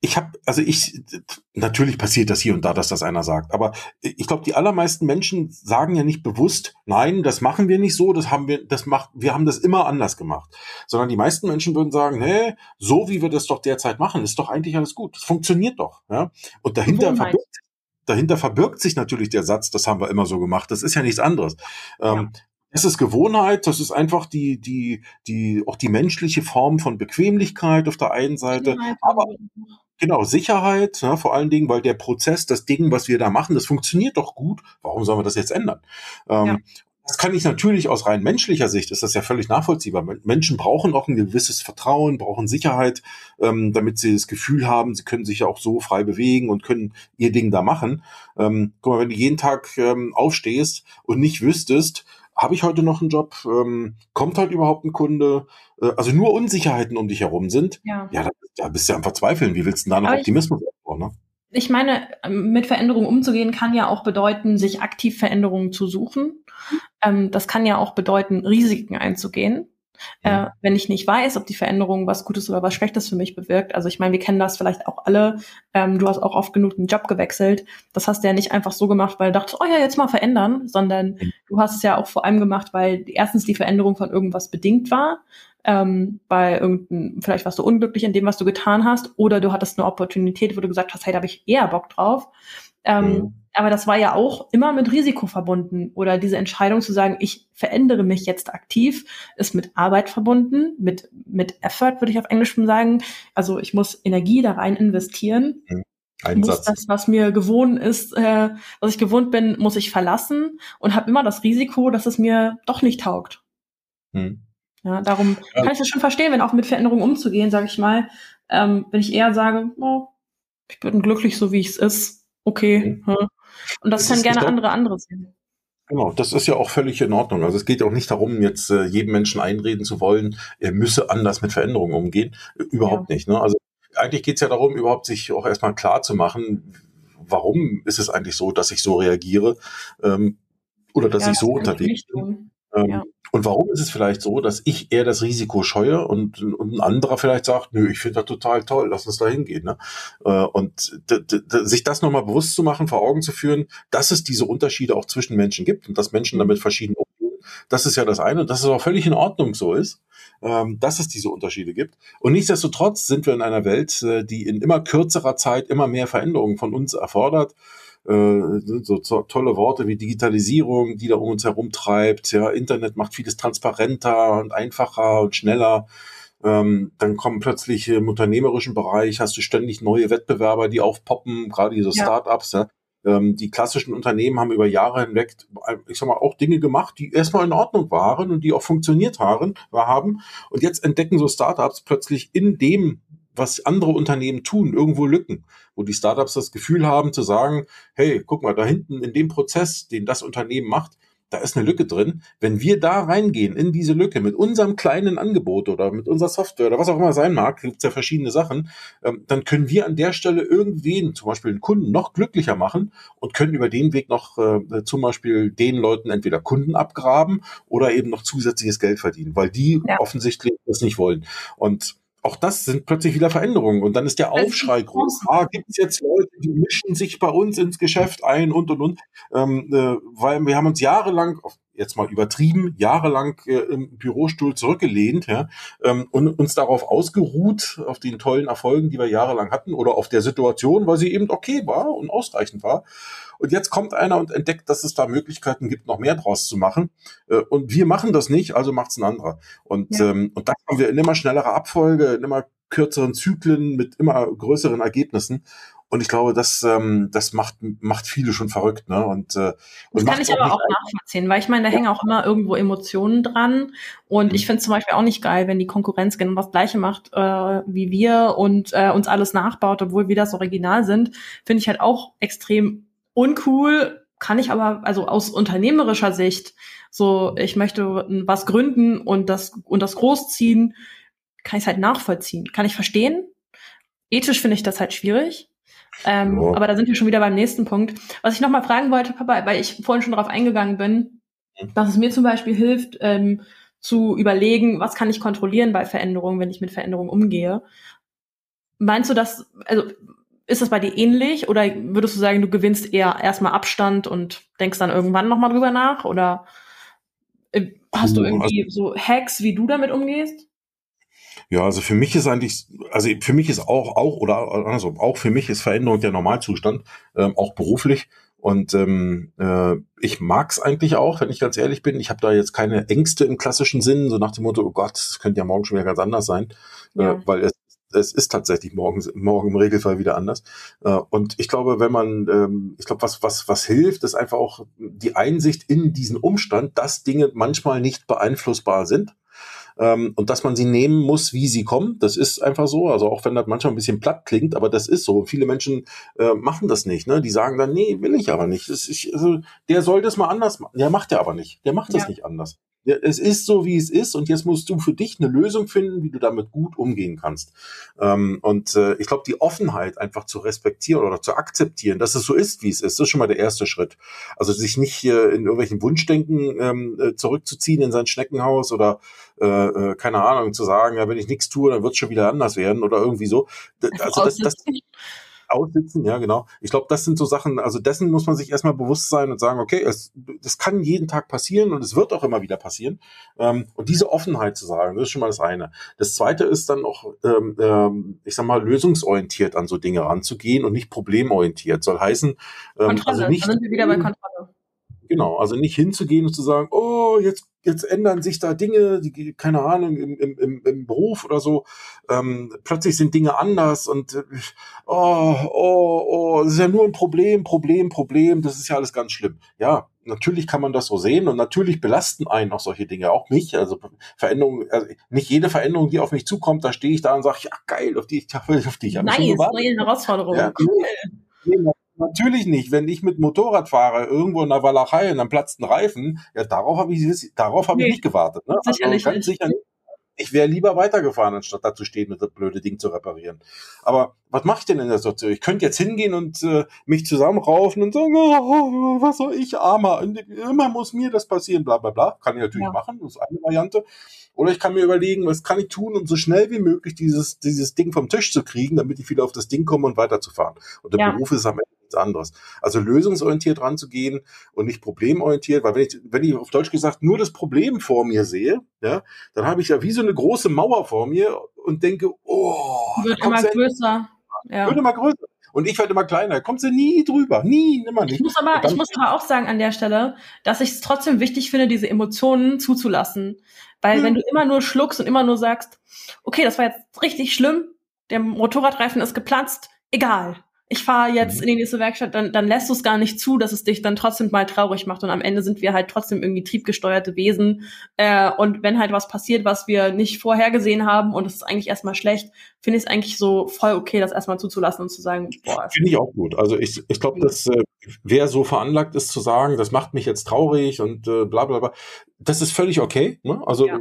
ich habe, also ich, natürlich passiert das hier und da, dass das einer sagt, aber ich glaube, die allermeisten Menschen sagen ja nicht bewusst, nein, das machen wir nicht so, das haben wir, das macht, wir haben das immer anders gemacht, sondern die meisten Menschen würden sagen, nee, so wie wir das doch derzeit machen, ist doch eigentlich alles gut, das funktioniert doch, ja. Und dahinter verbirgt, dahinter verbirgt sich natürlich der Satz, das haben wir immer so gemacht, das ist ja nichts anderes. Ja. Ähm, das ist Gewohnheit, das ist einfach die, die, die, auch die menschliche Form von Bequemlichkeit auf der einen Seite, aber genau, Sicherheit, ja, vor allen Dingen, weil der Prozess, das Ding, was wir da machen, das funktioniert doch gut. Warum sollen wir das jetzt ändern? Ähm, ja. Das kann ich natürlich aus rein menschlicher Sicht, ist das ja völlig nachvollziehbar. Menschen brauchen auch ein gewisses Vertrauen, brauchen Sicherheit, ähm, damit sie das Gefühl haben, sie können sich ja auch so frei bewegen und können ihr Ding da machen. Ähm, guck mal, wenn du jeden Tag ähm, aufstehst und nicht wüsstest, habe ich heute noch einen Job? Ähm, kommt halt überhaupt ein Kunde? Äh, also nur Unsicherheiten um dich herum sind. Ja, ja da, da bist du ja am Verzweifeln. Wie willst du denn da noch Optimismus aufbauen? Ne? Ich meine, mit Veränderungen umzugehen kann ja auch bedeuten, sich aktiv Veränderungen zu suchen. Ähm, das kann ja auch bedeuten, Risiken einzugehen. Äh, wenn ich nicht weiß, ob die Veränderung was Gutes oder was Schlechtes für mich bewirkt. Also ich meine, wir kennen das vielleicht auch alle. Ähm, du hast auch oft genug einen Job gewechselt. Das hast du ja nicht einfach so gemacht, weil du dachtest, oh ja, jetzt mal verändern, sondern du hast es ja auch vor allem gemacht, weil erstens die Veränderung von irgendwas bedingt war. Ähm, bei irgendeinem, vielleicht warst du unglücklich in dem, was du getan hast, oder du hattest eine Opportunität, wo du gesagt hast, hey, da habe ich eher Bock drauf. Ähm, mhm. Aber das war ja auch immer mit Risiko verbunden. Oder diese Entscheidung zu sagen, ich verändere mich jetzt aktiv, ist mit Arbeit verbunden, mit, mit Effort, würde ich auf Englisch sagen. Also ich muss Energie da rein investieren. Mhm. Einsatz. Muss das, was mir gewohnt ist, äh, was ich gewohnt bin, muss ich verlassen und habe immer das Risiko, dass es mir doch nicht taugt. Mhm. Ja, darum kann ich das schon verstehen, wenn auch mit Veränderungen umzugehen, sage ich mal. Ähm, wenn ich eher sage, oh, ich bin glücklich so wie es ist, okay. Mhm. Ja. Und das, das können gerne andere andere sehen. Genau, das ist ja auch völlig in Ordnung. Also es geht auch nicht darum, jetzt äh, jedem Menschen einreden zu wollen, er müsse anders mit Veränderungen umgehen. Überhaupt ja. nicht. Ne? Also eigentlich geht es ja darum, überhaupt sich auch erstmal klar zu machen, warum ist es eigentlich so, dass ich so reagiere ähm, oder dass ja, ich so unterwegs bin. Ähm, ja. Und warum ist es vielleicht so, dass ich eher das Risiko scheue und, und ein anderer vielleicht sagt, nö, ich finde das total toll, lass uns da hingehen. Ne? Äh, und sich das nochmal bewusst zu machen, vor Augen zu führen, dass es diese Unterschiede auch zwischen Menschen gibt und dass Menschen damit verschieden umgehen, das ist ja das eine und dass es auch völlig in Ordnung so ist, ähm, dass es diese Unterschiede gibt. Und nichtsdestotrotz sind wir in einer Welt, äh, die in immer kürzerer Zeit immer mehr Veränderungen von uns erfordert so tolle Worte wie Digitalisierung, die da um uns herum treibt. Ja, Internet macht vieles transparenter und einfacher und schneller. Ähm, dann kommen plötzlich im unternehmerischen Bereich, hast du ständig neue Wettbewerber, die aufpoppen, gerade diese ja. Startups. Ja. Ähm, die klassischen Unternehmen haben über Jahre hinweg, ich sag mal, auch Dinge gemacht, die erstmal in Ordnung waren und die auch funktioniert haben. haben. Und jetzt entdecken so Startups plötzlich in dem was andere Unternehmen tun, irgendwo Lücken, wo die Startups das Gefühl haben zu sagen, hey, guck mal, da hinten in dem Prozess, den das Unternehmen macht, da ist eine Lücke drin. Wenn wir da reingehen in diese Lücke mit unserem kleinen Angebot oder mit unserer Software oder was auch immer sein mag, gibt es ja verschiedene Sachen, ähm, dann können wir an der Stelle irgendwen, zum Beispiel einen Kunden, noch glücklicher machen und können über den Weg noch äh, zum Beispiel den Leuten entweder Kunden abgraben oder eben noch zusätzliches Geld verdienen, weil die ja. offensichtlich das nicht wollen. Und auch das sind plötzlich wieder Veränderungen. Und dann ist der Aufschrei groß. Ah, gibt es jetzt Leute, die mischen sich bei uns ins Geschäft ein und und und. Ähm, äh, weil wir haben uns jahrelang, jetzt mal übertrieben, jahrelang äh, im Bürostuhl zurückgelehnt ja, ähm, und uns darauf ausgeruht, auf den tollen Erfolgen, die wir jahrelang hatten, oder auf der Situation, weil sie eben okay war und ausreichend war. Und jetzt kommt einer und entdeckt, dass es da Möglichkeiten gibt, noch mehr draus zu machen. Äh, und wir machen das nicht, also macht's ein anderer. Und, ja. ähm, und da kommen wir in immer schnellerer Abfolge, in immer kürzeren Zyklen mit immer größeren Ergebnissen. Und ich glaube, das, ähm, das macht, macht viele schon verrückt. Ne? Und, äh, und das kann ich aber auch nachvollziehen, weil ich meine, da ja. hängen auch immer irgendwo Emotionen dran. Und mhm. ich finde es zum Beispiel auch nicht geil, wenn die Konkurrenz genau das Gleiche macht äh, wie wir und äh, uns alles nachbaut, obwohl wir das Original sind. Finde ich halt auch extrem uncool. Kann ich aber, also aus unternehmerischer Sicht, so ich möchte was gründen und das und das großziehen, kann ich es halt nachvollziehen. Kann ich verstehen. Ethisch finde ich das halt schwierig. Ähm, oh. Aber da sind wir schon wieder beim nächsten Punkt. Was ich noch mal fragen wollte, Papa, weil ich vorhin schon darauf eingegangen bin, mhm. dass es mir zum Beispiel hilft, ähm, zu überlegen, was kann ich kontrollieren bei Veränderungen, wenn ich mit Veränderungen umgehe. Meinst du das, also ist das bei dir ähnlich oder würdest du sagen, du gewinnst eher erstmal Abstand und denkst dann irgendwann nochmal drüber nach? Oder äh, hast du also irgendwie so Hacks, wie du damit umgehst? Ja, also für mich ist eigentlich, also für mich ist auch, auch oder andersrum, auch für mich ist Veränderung der Normalzustand, ähm, auch beruflich. Und ähm, äh, ich mag's eigentlich auch, wenn ich ganz ehrlich bin. Ich habe da jetzt keine Ängste im klassischen Sinn, so nach dem Motto, oh Gott, es könnte ja morgen schon wieder ganz anders sein, äh, ja. äh, weil es es ist tatsächlich morgen, morgen im Regelfall wieder anders. Äh, und ich glaube, wenn man, ähm, ich glaube, was, was, was hilft, ist einfach auch die Einsicht in diesen Umstand, dass Dinge manchmal nicht beeinflussbar sind ähm, und dass man sie nehmen muss, wie sie kommen. Das ist einfach so. Also auch wenn das manchmal ein bisschen platt klingt, aber das ist so. Viele Menschen äh, machen das nicht. Ne? Die sagen dann, nee, will ich aber nicht. Ist, also, der soll das mal anders machen. Der macht ja aber nicht. Der macht das ja. nicht anders. Es ist so, wie es ist, und jetzt musst du für dich eine Lösung finden, wie du damit gut umgehen kannst. Ähm, und äh, ich glaube, die Offenheit einfach zu respektieren oder zu akzeptieren, dass es so ist, wie es ist, das ist schon mal der erste Schritt. Also sich nicht äh, in irgendwelchen Wunschdenken ähm, äh, zurückzuziehen in sein Schneckenhaus oder äh, äh, keine Ahnung, zu sagen, ja, wenn ich nichts tue, dann wird es schon wieder anders werden oder irgendwie so. Also das, das, aussitzen, ja, genau. Ich glaube, das sind so Sachen, also dessen muss man sich erstmal bewusst sein und sagen, okay, es, das kann jeden Tag passieren und es wird auch immer wieder passieren. Ähm, und diese Offenheit zu sagen, das ist schon mal das eine. Das zweite ist dann auch, ähm, ähm, ich sag mal, lösungsorientiert an so Dinge ranzugehen und nicht problemorientiert. Soll heißen, ähm, Kontrolle, also nicht. Dann sind wir wieder bei Kontrolle. Genau, also nicht hinzugehen und zu sagen, oh, jetzt, jetzt ändern sich da Dinge, die, keine Ahnung, im, im, im Beruf oder so, ähm, plötzlich sind Dinge anders und äh, oh, oh, oh, das ist ja nur ein Problem, Problem, Problem, das ist ja alles ganz schlimm. Ja, natürlich kann man das so sehen und natürlich belasten einen auch solche Dinge, auch mich. Also Veränderungen, also nicht jede Veränderung, die auf mich zukommt, da stehe ich da und sage, ja geil, auf die, auf die ich habe nice, neue Herausforderung. Ja, cool. Natürlich nicht. Wenn ich mit Motorrad fahre, irgendwo in der Walachei und dann platzt ein Reifen, ja, darauf habe ich, darauf habe nee, ich nicht gewartet. Ne? Sicherlich also, sicher nicht. Ich wäre lieber weitergefahren, anstatt da zu stehen und das blöde Ding zu reparieren. Aber was mache ich denn in der Situation? Ich könnte jetzt hingehen und äh, mich zusammenraufen und sagen, oh, was soll ich, Armer? Immer muss mir das passieren, bla bla bla. Kann ich natürlich ja. machen, das ist eine Variante. Oder ich kann mir überlegen, was kann ich tun, um so schnell wie möglich dieses, dieses Ding vom Tisch zu kriegen, damit ich wieder auf das Ding komme und weiterzufahren. Und der ja. Beruf ist am Ende nichts anderes. Also lösungsorientiert ranzugehen und nicht problemorientiert, weil wenn ich, wenn ich auf Deutsch gesagt nur das Problem vor mir sehe, ja, dann habe ich ja wie so eine große Mauer vor mir und denke, oh, wird immer größer. Ja. Wird immer größer. Und ich werde immer kleiner. Kommt sie nie drüber. Nie, nimmer nicht. Ich muss aber, ich muss aber auch sagen an der Stelle, dass ich es trotzdem wichtig finde, diese Emotionen zuzulassen. Weil hm. wenn du immer nur schluckst und immer nur sagst, okay, das war jetzt richtig schlimm, der Motorradreifen ist geplatzt, egal ich fahre jetzt mhm. in die nächste Werkstatt, dann, dann lässt du es gar nicht zu, dass es dich dann trotzdem mal traurig macht. Und am Ende sind wir halt trotzdem irgendwie triebgesteuerte Wesen. Äh, und wenn halt was passiert, was wir nicht vorhergesehen haben und es ist eigentlich erstmal schlecht, finde ich es eigentlich so voll okay, das erstmal zuzulassen und zu sagen, boah. Finde ich auch gut. Also ich, ich glaube, dass äh, wer so veranlagt ist zu sagen, das macht mich jetzt traurig und äh, bla bla bla, das ist völlig okay. Ne? Also ja.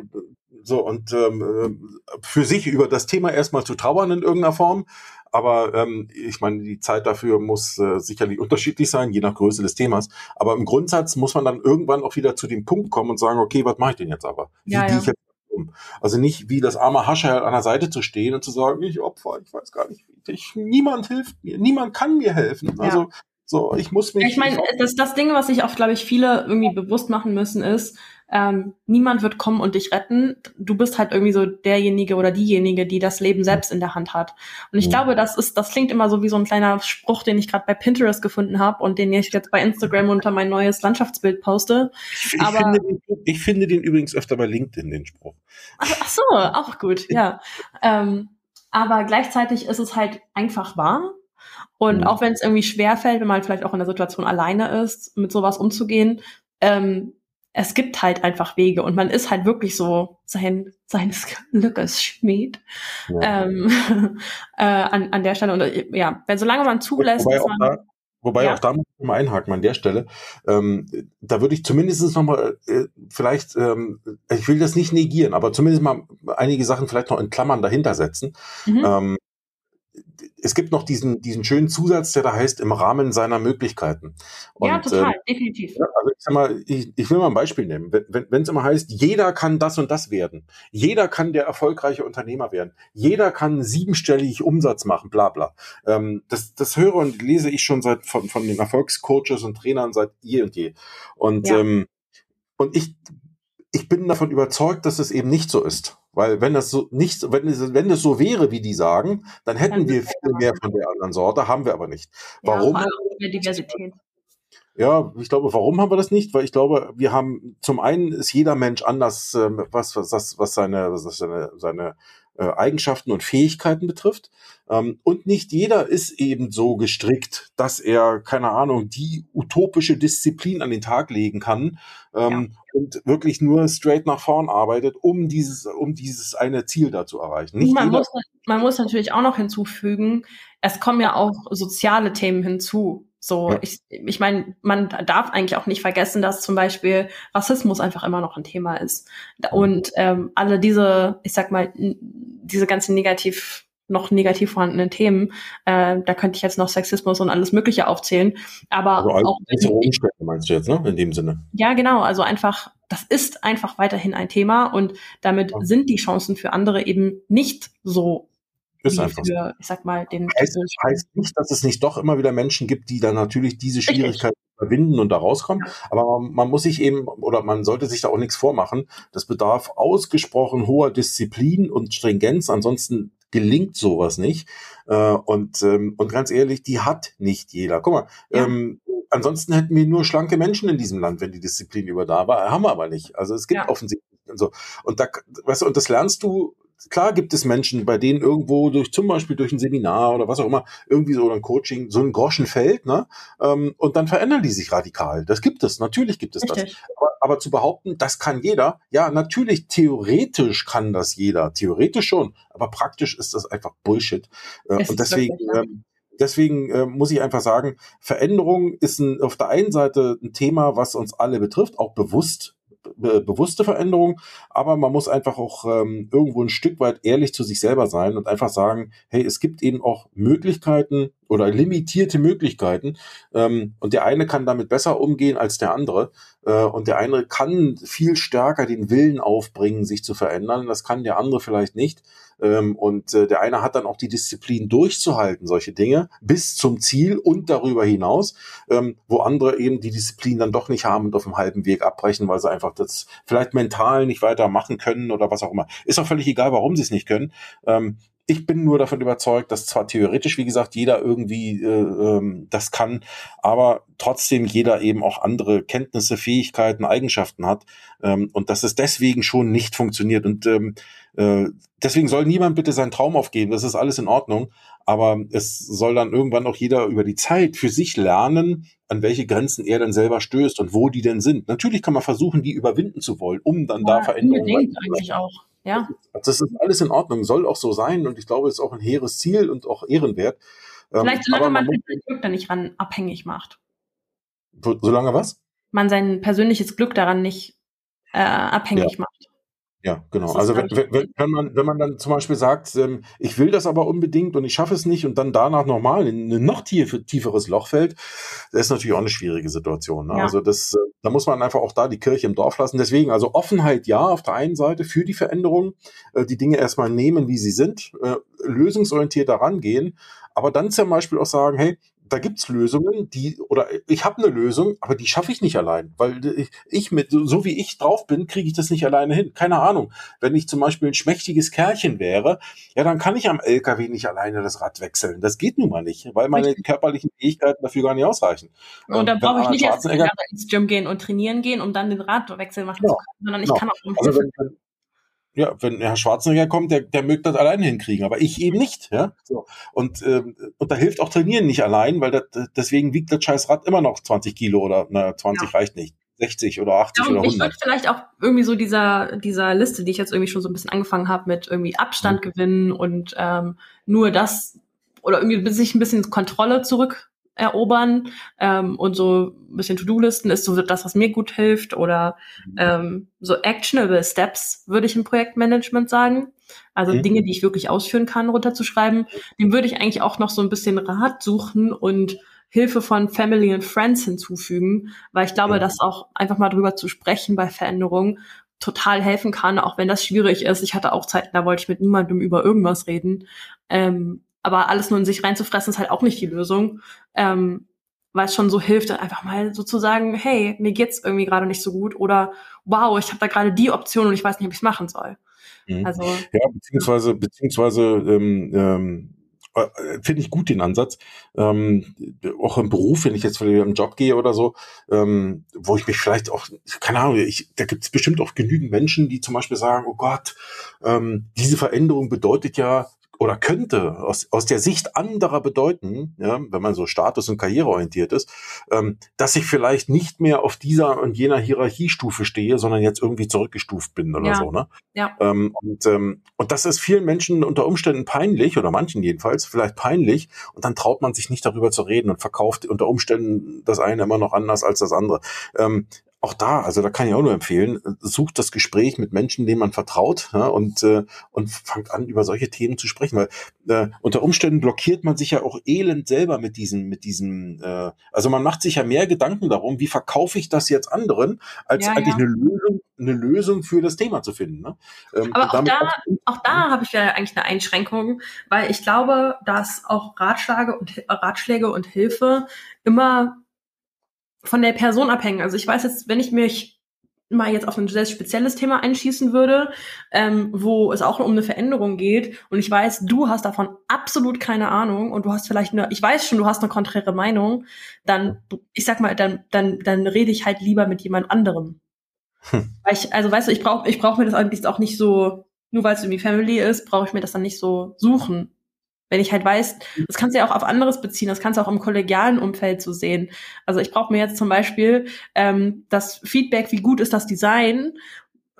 so und ähm, äh, für sich über das Thema erstmal zu trauern in irgendeiner Form aber ähm, ich meine, die Zeit dafür muss äh, sicherlich unterschiedlich sein, je nach Größe des Themas. Aber im Grundsatz muss man dann irgendwann auch wieder zu dem Punkt kommen und sagen, okay, was mache ich denn jetzt aber? Wie ja, ja. ich jetzt um? Also nicht wie das arme Hasche halt an der Seite zu stehen und zu sagen, ich Opfer, ich weiß gar nicht, ich, niemand hilft mir, niemand kann mir helfen. Ja. Also so, ich muss mich. Ich meine, das, das Ding, was sich auch, glaube ich, viele irgendwie bewusst machen müssen, ist, ähm, niemand wird kommen und dich retten. Du bist halt irgendwie so derjenige oder diejenige, die das Leben selbst in der Hand hat. Und ich mhm. glaube, das ist, das klingt immer so wie so ein kleiner Spruch, den ich gerade bei Pinterest gefunden habe und den ich jetzt bei Instagram unter mein neues Landschaftsbild poste. Ich, ich, Aber, finde, den, ich finde den übrigens öfter bei LinkedIn, den Spruch. Ach, ach so, auch gut, ja. ähm, aber gleichzeitig ist es halt einfach wahr. Und mhm. auch wenn es irgendwie schwer fällt, wenn man vielleicht auch in der Situation alleine ist, mit sowas umzugehen, ähm, es gibt halt einfach Wege und man ist halt wirklich so sein seines Glückes Schmied ja. ähm, äh, an, an der Stelle. Und äh, ja, wenn solange man zulässt, wobei, auch man, da, wobei ja. auch da muss ich mal einhaken an der Stelle. Ähm, da würde ich zumindest noch mal äh, vielleicht, ähm, ich will das nicht negieren, aber zumindest mal einige Sachen vielleicht noch in Klammern dahinter setzen. Mhm. Ähm, es gibt noch diesen, diesen schönen Zusatz, der da heißt, im Rahmen seiner Möglichkeiten. Und, ja, total, äh, definitiv. Ja, also ich, sag mal, ich, ich will mal ein Beispiel nehmen. Wenn es wenn, immer heißt, jeder kann das und das werden, jeder kann der erfolgreiche Unternehmer werden, jeder kann siebenstellig Umsatz machen, bla bla. Ähm, das, das höre und lese ich schon seit von, von den Erfolgscoaches und Trainern seit je und je. Und, ja. ähm, und ich, ich bin davon überzeugt, dass es eben nicht so ist. Weil wenn das so nicht, wenn es, wenn es so wäre, wie die sagen, dann hätten dann wir viel mehr von der anderen Sorte, haben wir aber nicht. Warum? Ja, Diversität. Ja, ich glaube, warum haben wir das nicht? Weil ich glaube, wir haben zum einen ist jeder Mensch anders, ähm, was was was seine was seine seine äh, Eigenschaften und Fähigkeiten betrifft. Ähm, und nicht jeder ist eben so gestrickt, dass er, keine Ahnung, die utopische Disziplin an den Tag legen kann ähm, ja. Und wirklich nur straight nach vorn arbeitet, um dieses, um dieses eine Ziel da zu erreichen. Nicht man, muss, man muss natürlich auch noch hinzufügen, es kommen ja auch soziale Themen hinzu. So, ja. ich, ich meine, man darf eigentlich auch nicht vergessen, dass zum Beispiel Rassismus einfach immer noch ein Thema ist. Und ähm, alle diese, ich sag mal, diese ganzen negativ noch negativ vorhandenen Themen. Äh, da könnte ich jetzt noch Sexismus und alles Mögliche aufzählen. Aber also auch Umstände meinst du jetzt, ne? In dem Sinne. Ja, genau. Also einfach, das ist einfach weiterhin ein Thema und damit ja. sind die Chancen für andere eben nicht so ist einfach für, ich sag mal, den heißt, heißt nicht, dass es nicht doch immer wieder Menschen gibt, die dann natürlich diese Schwierigkeiten überwinden und da rauskommen. Aber man, man, muss sich eben, oder man sollte sich da auch nichts vormachen. Das bedarf ausgesprochen hoher Disziplin und Stringenz. Ansonsten gelingt sowas nicht. Äh, und, ähm, und ganz ehrlich, die hat nicht jeder. Guck mal, ja. ähm, ansonsten hätten wir nur schlanke Menschen in diesem Land, wenn die Disziplin über da war. Haben wir aber nicht. Also es gibt ja. offensichtlich und so. Und da, weißt du, und das lernst du klar gibt es Menschen, bei denen irgendwo durch zum Beispiel durch ein Seminar oder was auch immer irgendwie so ein Coaching so ein Groschen fällt, ne? Ähm, und dann verändern die sich radikal. Das gibt es, natürlich gibt es Richtig. das. Aber, aber zu behaupten, das kann jeder, ja, natürlich theoretisch kann das jeder, theoretisch schon, aber praktisch ist das einfach Bullshit. Äh, und deswegen ähm, deswegen äh, muss ich einfach sagen, Veränderung ist ein, auf der einen Seite ein Thema, was uns alle betrifft, auch bewusst be bewusste Veränderung, aber man muss einfach auch ähm, irgendwo ein Stück weit ehrlich zu sich selber sein und einfach sagen, hey, es gibt eben auch Möglichkeiten oder limitierte Möglichkeiten. Ähm, und der eine kann damit besser umgehen als der andere. Äh, und der eine kann viel stärker den Willen aufbringen, sich zu verändern, das kann der andere vielleicht nicht. Ähm, und äh, der eine hat dann auch die Disziplin durchzuhalten, solche Dinge, bis zum Ziel und darüber hinaus, ähm, wo andere eben die Disziplin dann doch nicht haben und auf dem halben Weg abbrechen, weil sie einfach das vielleicht mental nicht weitermachen können oder was auch immer. Ist auch völlig egal, warum sie es nicht können. Ähm, ich bin nur davon überzeugt, dass zwar theoretisch, wie gesagt, jeder irgendwie äh, ähm, das kann, aber trotzdem jeder eben auch andere Kenntnisse, Fähigkeiten, Eigenschaften hat ähm, und dass es deswegen schon nicht funktioniert. Und ähm, äh, deswegen soll niemand bitte seinen Traum aufgeben. Das ist alles in Ordnung. Aber es soll dann irgendwann auch jeder über die Zeit für sich lernen, an welche Grenzen er dann selber stößt und wo die denn sind. Natürlich kann man versuchen, die überwinden zu wollen, um dann ja, da Veränderungen. Eigentlich auch. Ja. Das ist alles in Ordnung, soll auch so sein und ich glaube, es ist auch ein hehres Ziel und auch ehrenwert. Ähm, Vielleicht solange man, man sein Glück da nicht ran abhängig macht. Solange was? Man sein persönliches Glück daran nicht äh, abhängig ja. macht. Ja, genau. Also wenn, wenn, wenn, man, wenn man dann zum Beispiel sagt, ähm, ich will das aber unbedingt und ich schaffe es nicht und dann danach nochmal in ein noch tief, tieferes Loch fällt, das ist natürlich auch eine schwierige Situation. Ne? Ja. Also das, äh, da muss man einfach auch da die Kirche im Dorf lassen. Deswegen, also Offenheit ja auf der einen Seite für die Veränderung, äh, die Dinge erstmal nehmen, wie sie sind, äh, lösungsorientiert daran gehen, aber dann zum Beispiel auch sagen, hey, da gibt's Lösungen, die, oder ich habe eine Lösung, aber die schaffe ich nicht allein, weil ich, ich mit, so wie ich drauf bin, kriege ich das nicht alleine hin. Keine Ahnung. Wenn ich zum Beispiel ein schmächtiges Kerlchen wäre, ja, dann kann ich am LKW nicht alleine das Rad wechseln. Das geht nun mal nicht, weil meine Richtig. körperlichen Fähigkeiten dafür gar nicht ausreichen. Und dann brauche ich nicht erst ins Gym gehen und trainieren gehen, um dann den Radwechsel machen ja, zu können, sondern ich ja. kann auch um also wenn, ja, wenn Herr Schwarzenegger kommt, der, der mögt das alleine hinkriegen, aber ich eben nicht. Ja? So. Und, ähm, und da hilft auch Trainieren nicht allein, weil das, deswegen wiegt das scheiß Rad immer noch 20 Kilo oder na, 20 ja. reicht nicht. 60 oder 80 ja, oder 100. Ich würde vielleicht auch irgendwie so dieser, dieser Liste, die ich jetzt irgendwie schon so ein bisschen angefangen habe, mit irgendwie Abstand mhm. gewinnen und ähm, nur das oder irgendwie sich ein bisschen Kontrolle zurück erobern ähm, und so ein bisschen To-Do-Listen ist so das, was mir gut hilft oder mhm. ähm, so actionable Steps würde ich im Projektmanagement sagen. Also mhm. Dinge, die ich wirklich ausführen kann, runterzuschreiben. Dem würde ich eigentlich auch noch so ein bisschen Rat suchen und Hilfe von Family and Friends hinzufügen, weil ich glaube, ja. dass auch einfach mal drüber zu sprechen bei Veränderungen total helfen kann, auch wenn das schwierig ist. Ich hatte auch Zeiten, da wollte ich mit niemandem über irgendwas reden. Ähm, aber alles nur in sich reinzufressen ist halt auch nicht die Lösung. Ähm, weil es schon so hilft, einfach mal so zu sagen, hey, mir geht's irgendwie gerade nicht so gut oder wow, ich habe da gerade die Option und ich weiß nicht, ob ich es machen soll. Mhm. Also ja, beziehungsweise beziehungsweise ähm, ähm, äh, finde ich gut den Ansatz. Ähm, auch im Beruf, wenn ich jetzt wieder im Job gehe oder so, ähm, wo ich mich vielleicht auch, keine Ahnung, ich, da gibt es bestimmt auch genügend Menschen, die zum Beispiel sagen, oh Gott, ähm, diese Veränderung bedeutet ja oder könnte aus, aus der Sicht anderer bedeuten, ja, wenn man so status- und karriereorientiert ist, ähm, dass ich vielleicht nicht mehr auf dieser und jener Hierarchiestufe stehe, sondern jetzt irgendwie zurückgestuft bin oder ja. so. Ne? Ja. Ähm, und, ähm, und das ist vielen Menschen unter Umständen peinlich, oder manchen jedenfalls, vielleicht peinlich, und dann traut man sich nicht darüber zu reden und verkauft unter Umständen das eine immer noch anders als das andere. Ähm, auch da, also da kann ich auch nur empfehlen, sucht das Gespräch mit Menschen, denen man vertraut ja, und, äh, und fangt an, über solche Themen zu sprechen, weil äh, unter Umständen blockiert man sich ja auch elend selber mit diesem, mit diesem, äh, also man macht sich ja mehr Gedanken darum, wie verkaufe ich das jetzt anderen, als ja, eigentlich ja. eine Lösung, eine Lösung für das Thema zu finden. Ne? Ähm, Aber auch da, auch, auch da habe ich ja eigentlich eine Einschränkung, weil ich glaube, dass auch Ratschläge und Ratschläge und Hilfe immer von der Person abhängen. Also ich weiß jetzt, wenn ich mich mal jetzt auf ein sehr spezielles Thema einschießen würde, ähm, wo es auch um eine Veränderung geht und ich weiß, du hast davon absolut keine Ahnung und du hast vielleicht eine, ich weiß schon, du hast eine konträre Meinung, dann, ich sag mal, dann, dann, dann rede ich halt lieber mit jemand anderem. Hm. Weil ich, also weißt du, ich brauche ich brauch mir das eigentlich auch nicht so, nur weil es irgendwie Family ist, brauche ich mir das dann nicht so suchen. Wenn ich halt weiß, das kannst du ja auch auf anderes beziehen, das kannst du auch im kollegialen Umfeld so sehen. Also ich brauche mir jetzt zum Beispiel ähm, das Feedback, wie gut ist das Design,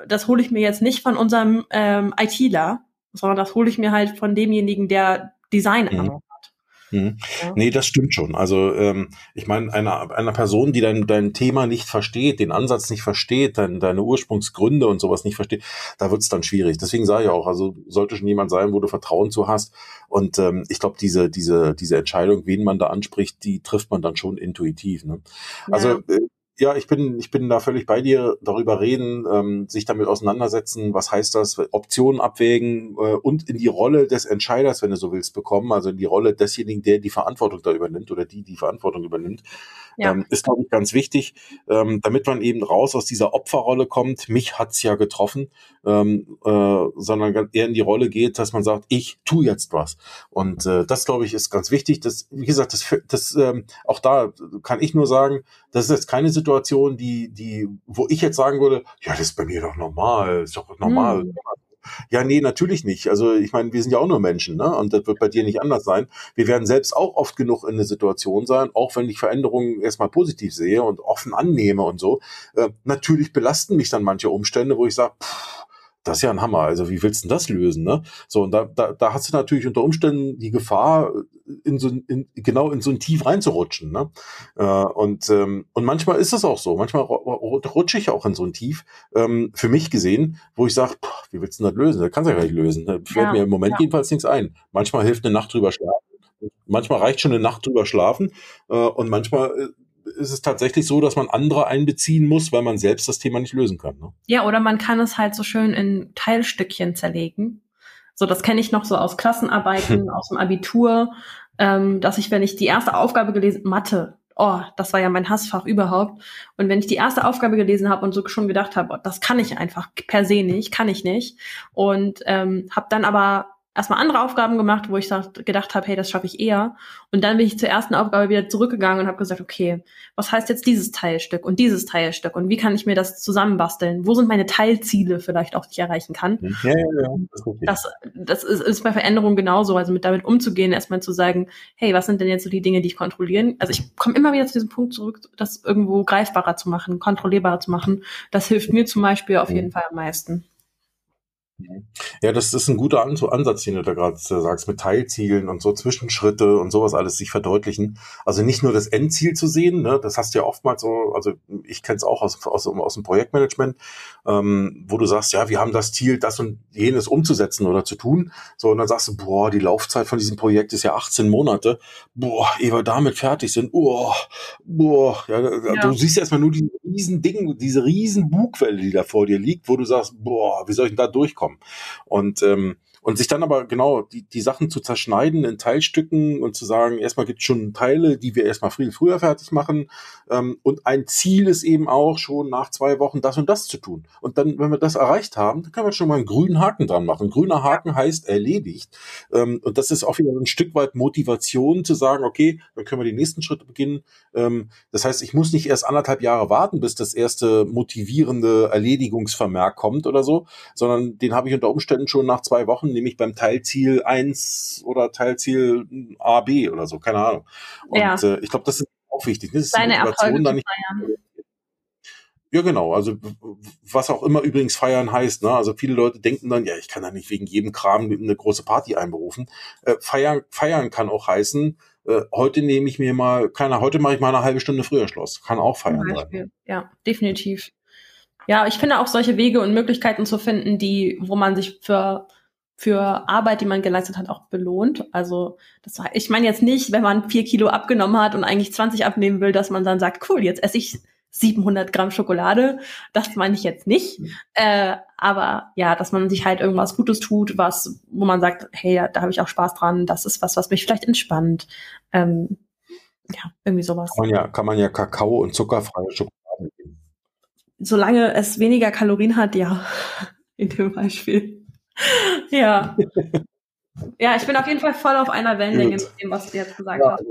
das hole ich mir jetzt nicht von unserem ähm, ITler, sondern das hole ich mir halt von demjenigen, der Design mhm. Mhm. Ja. Nee, das stimmt schon. Also ähm, ich meine, einer, einer Person, die dein, dein Thema nicht versteht, den Ansatz nicht versteht, dein, deine Ursprungsgründe und sowas nicht versteht, da wird es dann schwierig. Deswegen sage ich auch, also sollte schon jemand sein, wo du Vertrauen zu hast. Und ähm, ich glaube, diese, diese, diese Entscheidung, wen man da anspricht, die trifft man dann schon intuitiv. Ne? Also ja. äh, ja, ich bin, ich bin da völlig bei dir, darüber reden, ähm, sich damit auseinandersetzen, was heißt das, Optionen abwägen äh, und in die Rolle des Entscheiders, wenn du so willst, bekommen, also in die Rolle desjenigen, der die Verantwortung da übernimmt oder die die Verantwortung übernimmt, ja. ähm, ist, glaube ich, ganz wichtig, ähm, damit man eben raus aus dieser Opferrolle kommt, mich hat's ja getroffen, ähm, äh, sondern eher in die Rolle geht, dass man sagt, ich tu jetzt was. Und äh, das, glaube ich, ist ganz wichtig. Das, wie gesagt, das, das ähm, auch da kann ich nur sagen, das ist jetzt keine Situation, die, die, wo ich jetzt sagen würde, ja, das ist bei mir doch normal, ist doch normal. Mhm. Ja, nee, natürlich nicht. Also ich meine, wir sind ja auch nur Menschen, ne? Und das wird bei dir nicht anders sein. Wir werden selbst auch oft genug in eine Situation sein, auch wenn ich Veränderungen erstmal positiv sehe und offen annehme und so. Äh, natürlich belasten mich dann manche Umstände, wo ich sage, das ist ja ein Hammer. Also wie willst du denn das lösen? Ne? So, und da, da, da hast du natürlich unter Umständen die Gefahr, in so in, genau in so ein Tief reinzurutschen. Ne? Äh, und, ähm, und manchmal ist es auch so. Manchmal rutsche ich auch in so ein Tief, ähm, für mich gesehen, wo ich sage, wie willst du das lösen? Das kannst du ja gar nicht lösen. Da fällt ja, mir im Moment ja. jedenfalls nichts ein. Manchmal hilft eine Nacht drüber schlafen. Manchmal reicht schon eine Nacht drüber schlafen äh, und manchmal äh, ist es tatsächlich so, dass man andere einbeziehen muss, weil man selbst das Thema nicht lösen kann. Ne? Ja, oder man kann es halt so schön in Teilstückchen zerlegen. So, das kenne ich noch so aus Klassenarbeiten, hm. aus dem Abitur. ähm, dass ich, wenn ich die erste Aufgabe gelesen, Mathe, oh, das war ja mein Hassfach überhaupt. Und wenn ich die erste Aufgabe gelesen habe und so schon gedacht habe, oh, das kann ich einfach per se nicht, kann ich nicht. Und ähm, habe dann aber erstmal andere Aufgaben gemacht, wo ich gedacht habe, hey, das schaffe ich eher. Und dann bin ich zur ersten Aufgabe wieder zurückgegangen und habe gesagt, okay, was heißt jetzt dieses Teilstück und dieses Teilstück und wie kann ich mir das zusammenbasteln? Wo sind meine Teilziele vielleicht auch, die ich erreichen kann? Mhm. Ja, ja, ja. Das, das ist, ist bei Veränderungen genauso, also mit damit umzugehen, erstmal zu sagen, hey, was sind denn jetzt so die Dinge, die ich kontrollieren? Also ich komme immer wieder zu diesem Punkt zurück, das irgendwo greifbarer zu machen, kontrollierbarer zu machen. Das hilft mir zum Beispiel auf jeden Fall am meisten. Ja, das ist ein guter Ansatz, den du da gerade sagst, mit Teilzielen und so Zwischenschritte und sowas alles sich verdeutlichen. Also nicht nur das Endziel zu sehen, ne, das hast du ja oftmals so, also ich kenne es auch aus, aus, aus dem Projektmanagement, ähm, wo du sagst, ja, wir haben das Ziel, das und jenes umzusetzen oder zu tun. So, und dann sagst du, boah, die Laufzeit von diesem Projekt ist ja 18 Monate. Boah, ehe wir damit fertig sind, boah, boah, ja, ja. du siehst erstmal nur die riesen Ding, diese riesen Bugwelle, die da vor dir liegt, wo du sagst, boah, wie soll ich denn da durchkommen? Und ähm, und sich dann aber genau die, die Sachen zu zerschneiden in Teilstücken und zu sagen, erstmal gibt es schon Teile, die wir erstmal viel früher fertig machen. Ähm, und ein Ziel ist eben auch schon nach zwei Wochen das und das zu tun. Und dann, wenn wir das erreicht haben, dann können wir schon mal einen grünen Haken dran machen. grüner Haken heißt erledigt. Ähm, und das ist auch wieder ein Stück weit Motivation zu sagen, okay, dann können wir die nächsten Schritte beginnen. Ähm, das heißt, ich muss nicht erst anderthalb Jahre warten, bis das erste motivierende Erledigungsvermerk kommt oder so, sondern den habe ich unter Umständen schon nach zwei Wochen nämlich beim Teilziel 1 oder Teilziel A, B oder so, keine Ahnung. Und ja. äh, ich glaube, das ist auch wichtig. Das ist Deine Motivation dann nicht. Ja, genau. Also was auch immer übrigens feiern heißt. Ne? Also viele Leute denken dann, ja, ich kann da nicht wegen jedem Kram eine große Party einberufen. Äh, feiern, feiern kann auch heißen, äh, heute nehme ich mir mal, keiner, heute mache ich mal eine halbe Stunde früher Schluss. Kann auch feiern sein. Ja, definitiv. Ja, ich finde auch solche Wege und Möglichkeiten zu finden, die, wo man sich für für Arbeit, die man geleistet hat, auch belohnt. Also das, ich meine jetzt nicht, wenn man vier Kilo abgenommen hat und eigentlich 20 abnehmen will, dass man dann sagt, cool, jetzt esse ich 700 Gramm Schokolade. Das meine ich jetzt nicht. Mhm. Äh, aber ja, dass man sich halt irgendwas Gutes tut, was, wo man sagt, hey, da habe ich auch Spaß dran. Das ist was, was mich vielleicht entspannt. Ähm, ja, irgendwie sowas. Kann man ja, kann man ja Kakao und zuckerfreie Schokolade geben. Solange es weniger Kalorien hat, ja, in dem Beispiel ja. Ja, ich bin auf jeden Fall voll auf einer Wellenlänge mit dem, was du jetzt gesagt ja. hast.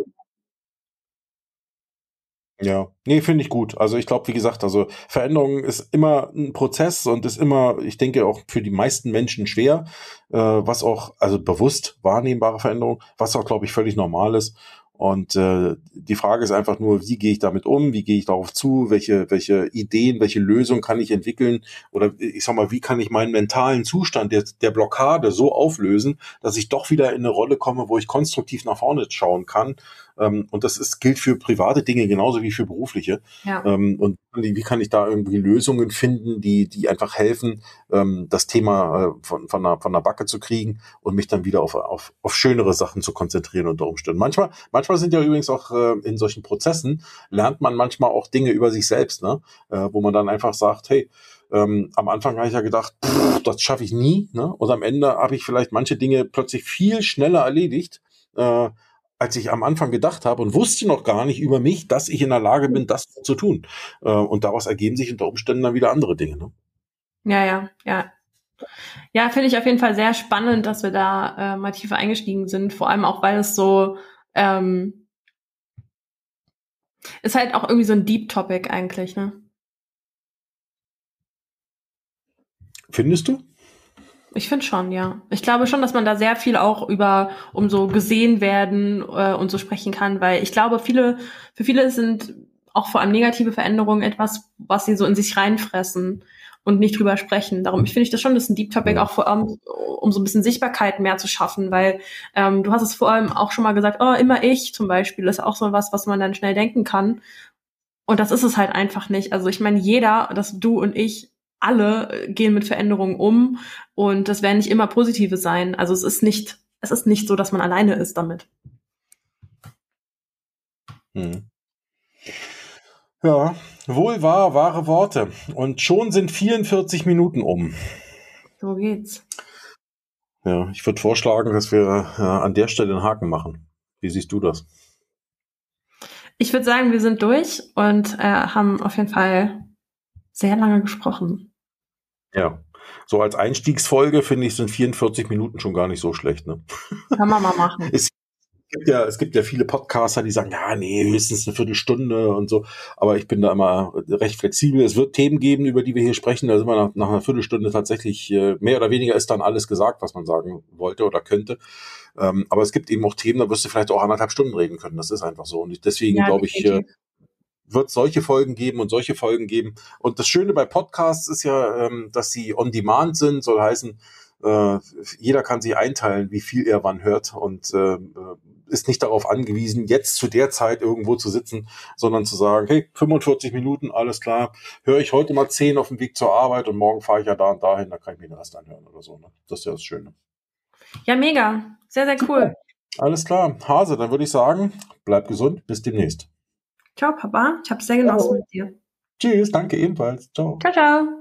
Ja, nee, finde ich gut. Also ich glaube, wie gesagt, also Veränderung ist immer ein Prozess und ist immer, ich denke, auch für die meisten Menschen schwer, äh, was auch, also bewusst wahrnehmbare Veränderung, was auch, glaube ich, völlig normal ist. Und äh, die Frage ist einfach nur, wie gehe ich damit um, wie gehe ich darauf zu, welche, welche Ideen, welche Lösungen kann ich entwickeln? Oder ich sag mal, wie kann ich meinen mentalen Zustand der, der Blockade so auflösen, dass ich doch wieder in eine Rolle komme, wo ich konstruktiv nach vorne schauen kann ähm, und das ist, gilt für private Dinge genauso wie für berufliche. Ja. Ähm, und wie kann ich da irgendwie Lösungen finden, die, die einfach helfen, ähm, das Thema äh, von, von, der, von der Backe zu kriegen und mich dann wieder auf, auf, auf schönere Sachen zu konzentrieren unter Umständen. Manchmal, manchmal sind ja übrigens auch äh, in solchen Prozessen, lernt man manchmal auch Dinge über sich selbst, ne? Äh, wo man dann einfach sagt, hey, ähm, am Anfang habe ich ja gedacht, pff, das schaffe ich nie. Ne? Und am Ende habe ich vielleicht manche Dinge plötzlich viel schneller erledigt, äh, als ich am Anfang gedacht habe und wusste noch gar nicht über mich, dass ich in der Lage bin, das zu tun. Äh, und daraus ergeben sich unter Umständen dann wieder andere Dinge. Ne? Ja, ja, ja. Ja, finde ich auf jeden Fall sehr spannend, dass wir da äh, mal tiefer eingestiegen sind. Vor allem auch, weil es so ähm, ist halt auch irgendwie so ein Deep Topic eigentlich, ne? Findest du? Ich finde schon, ja. Ich glaube schon, dass man da sehr viel auch über um so gesehen werden äh, und so sprechen kann, weil ich glaube, viele, für viele sind auch vor allem negative Veränderungen etwas, was sie so in sich reinfressen und nicht drüber sprechen. Darum finde ich das schon, das ist ein Deep Topic auch vor allem, um so ein bisschen Sichtbarkeit mehr zu schaffen, weil ähm, du hast es vor allem auch schon mal gesagt, oh, immer ich zum Beispiel, ist auch so was, was man dann schnell denken kann. Und das ist es halt einfach nicht. Also ich meine, jeder, dass du und ich alle gehen mit Veränderungen um und das werden nicht immer positive sein. Also es ist nicht, es ist nicht so, dass man alleine ist damit. Hm. Ja, wohl wahr, wahre Worte. Und schon sind 44 Minuten um. So geht's. Ja, ich würde vorschlagen, dass wir äh, an der Stelle einen Haken machen. Wie siehst du das? Ich würde sagen, wir sind durch und äh, haben auf jeden Fall sehr lange gesprochen. Ja. So als Einstiegsfolge finde ich, sind 44 Minuten schon gar nicht so schlecht. Ne? Kann man mal machen. Es gibt ja, es gibt ja viele Podcaster, die sagen, ja, nee, höchstens eine Viertelstunde und so. Aber ich bin da immer recht flexibel. Es wird Themen geben, über die wir hier sprechen. Da sind wir nach, nach einer Viertelstunde tatsächlich, äh, mehr oder weniger ist dann alles gesagt, was man sagen wollte oder könnte. Ähm, aber es gibt eben auch Themen, da wirst du vielleicht auch anderthalb Stunden reden können. Das ist einfach so. Und deswegen ja, glaube ich, äh, wird solche Folgen geben und solche Folgen geben. Und das Schöne bei Podcasts ist ja, ähm, dass sie on demand sind, soll heißen, äh, jeder kann sich einteilen, wie viel er wann hört und äh, ist nicht darauf angewiesen, jetzt zu der Zeit irgendwo zu sitzen, sondern zu sagen, hey, 45 Minuten, alles klar, höre ich heute mal 10 auf dem Weg zur Arbeit und morgen fahre ich ja da und dahin, da kann ich mir den Rest anhören oder so. Ne? Das ist ja das Schöne. Ja, mega. Sehr, sehr cool. Alles klar. Hase, dann würde ich sagen, bleib gesund, bis demnächst. Ciao, Papa. Ich habe es sehr genossen ciao. mit dir. Tschüss, danke ebenfalls. Ciao. Ciao, ciao.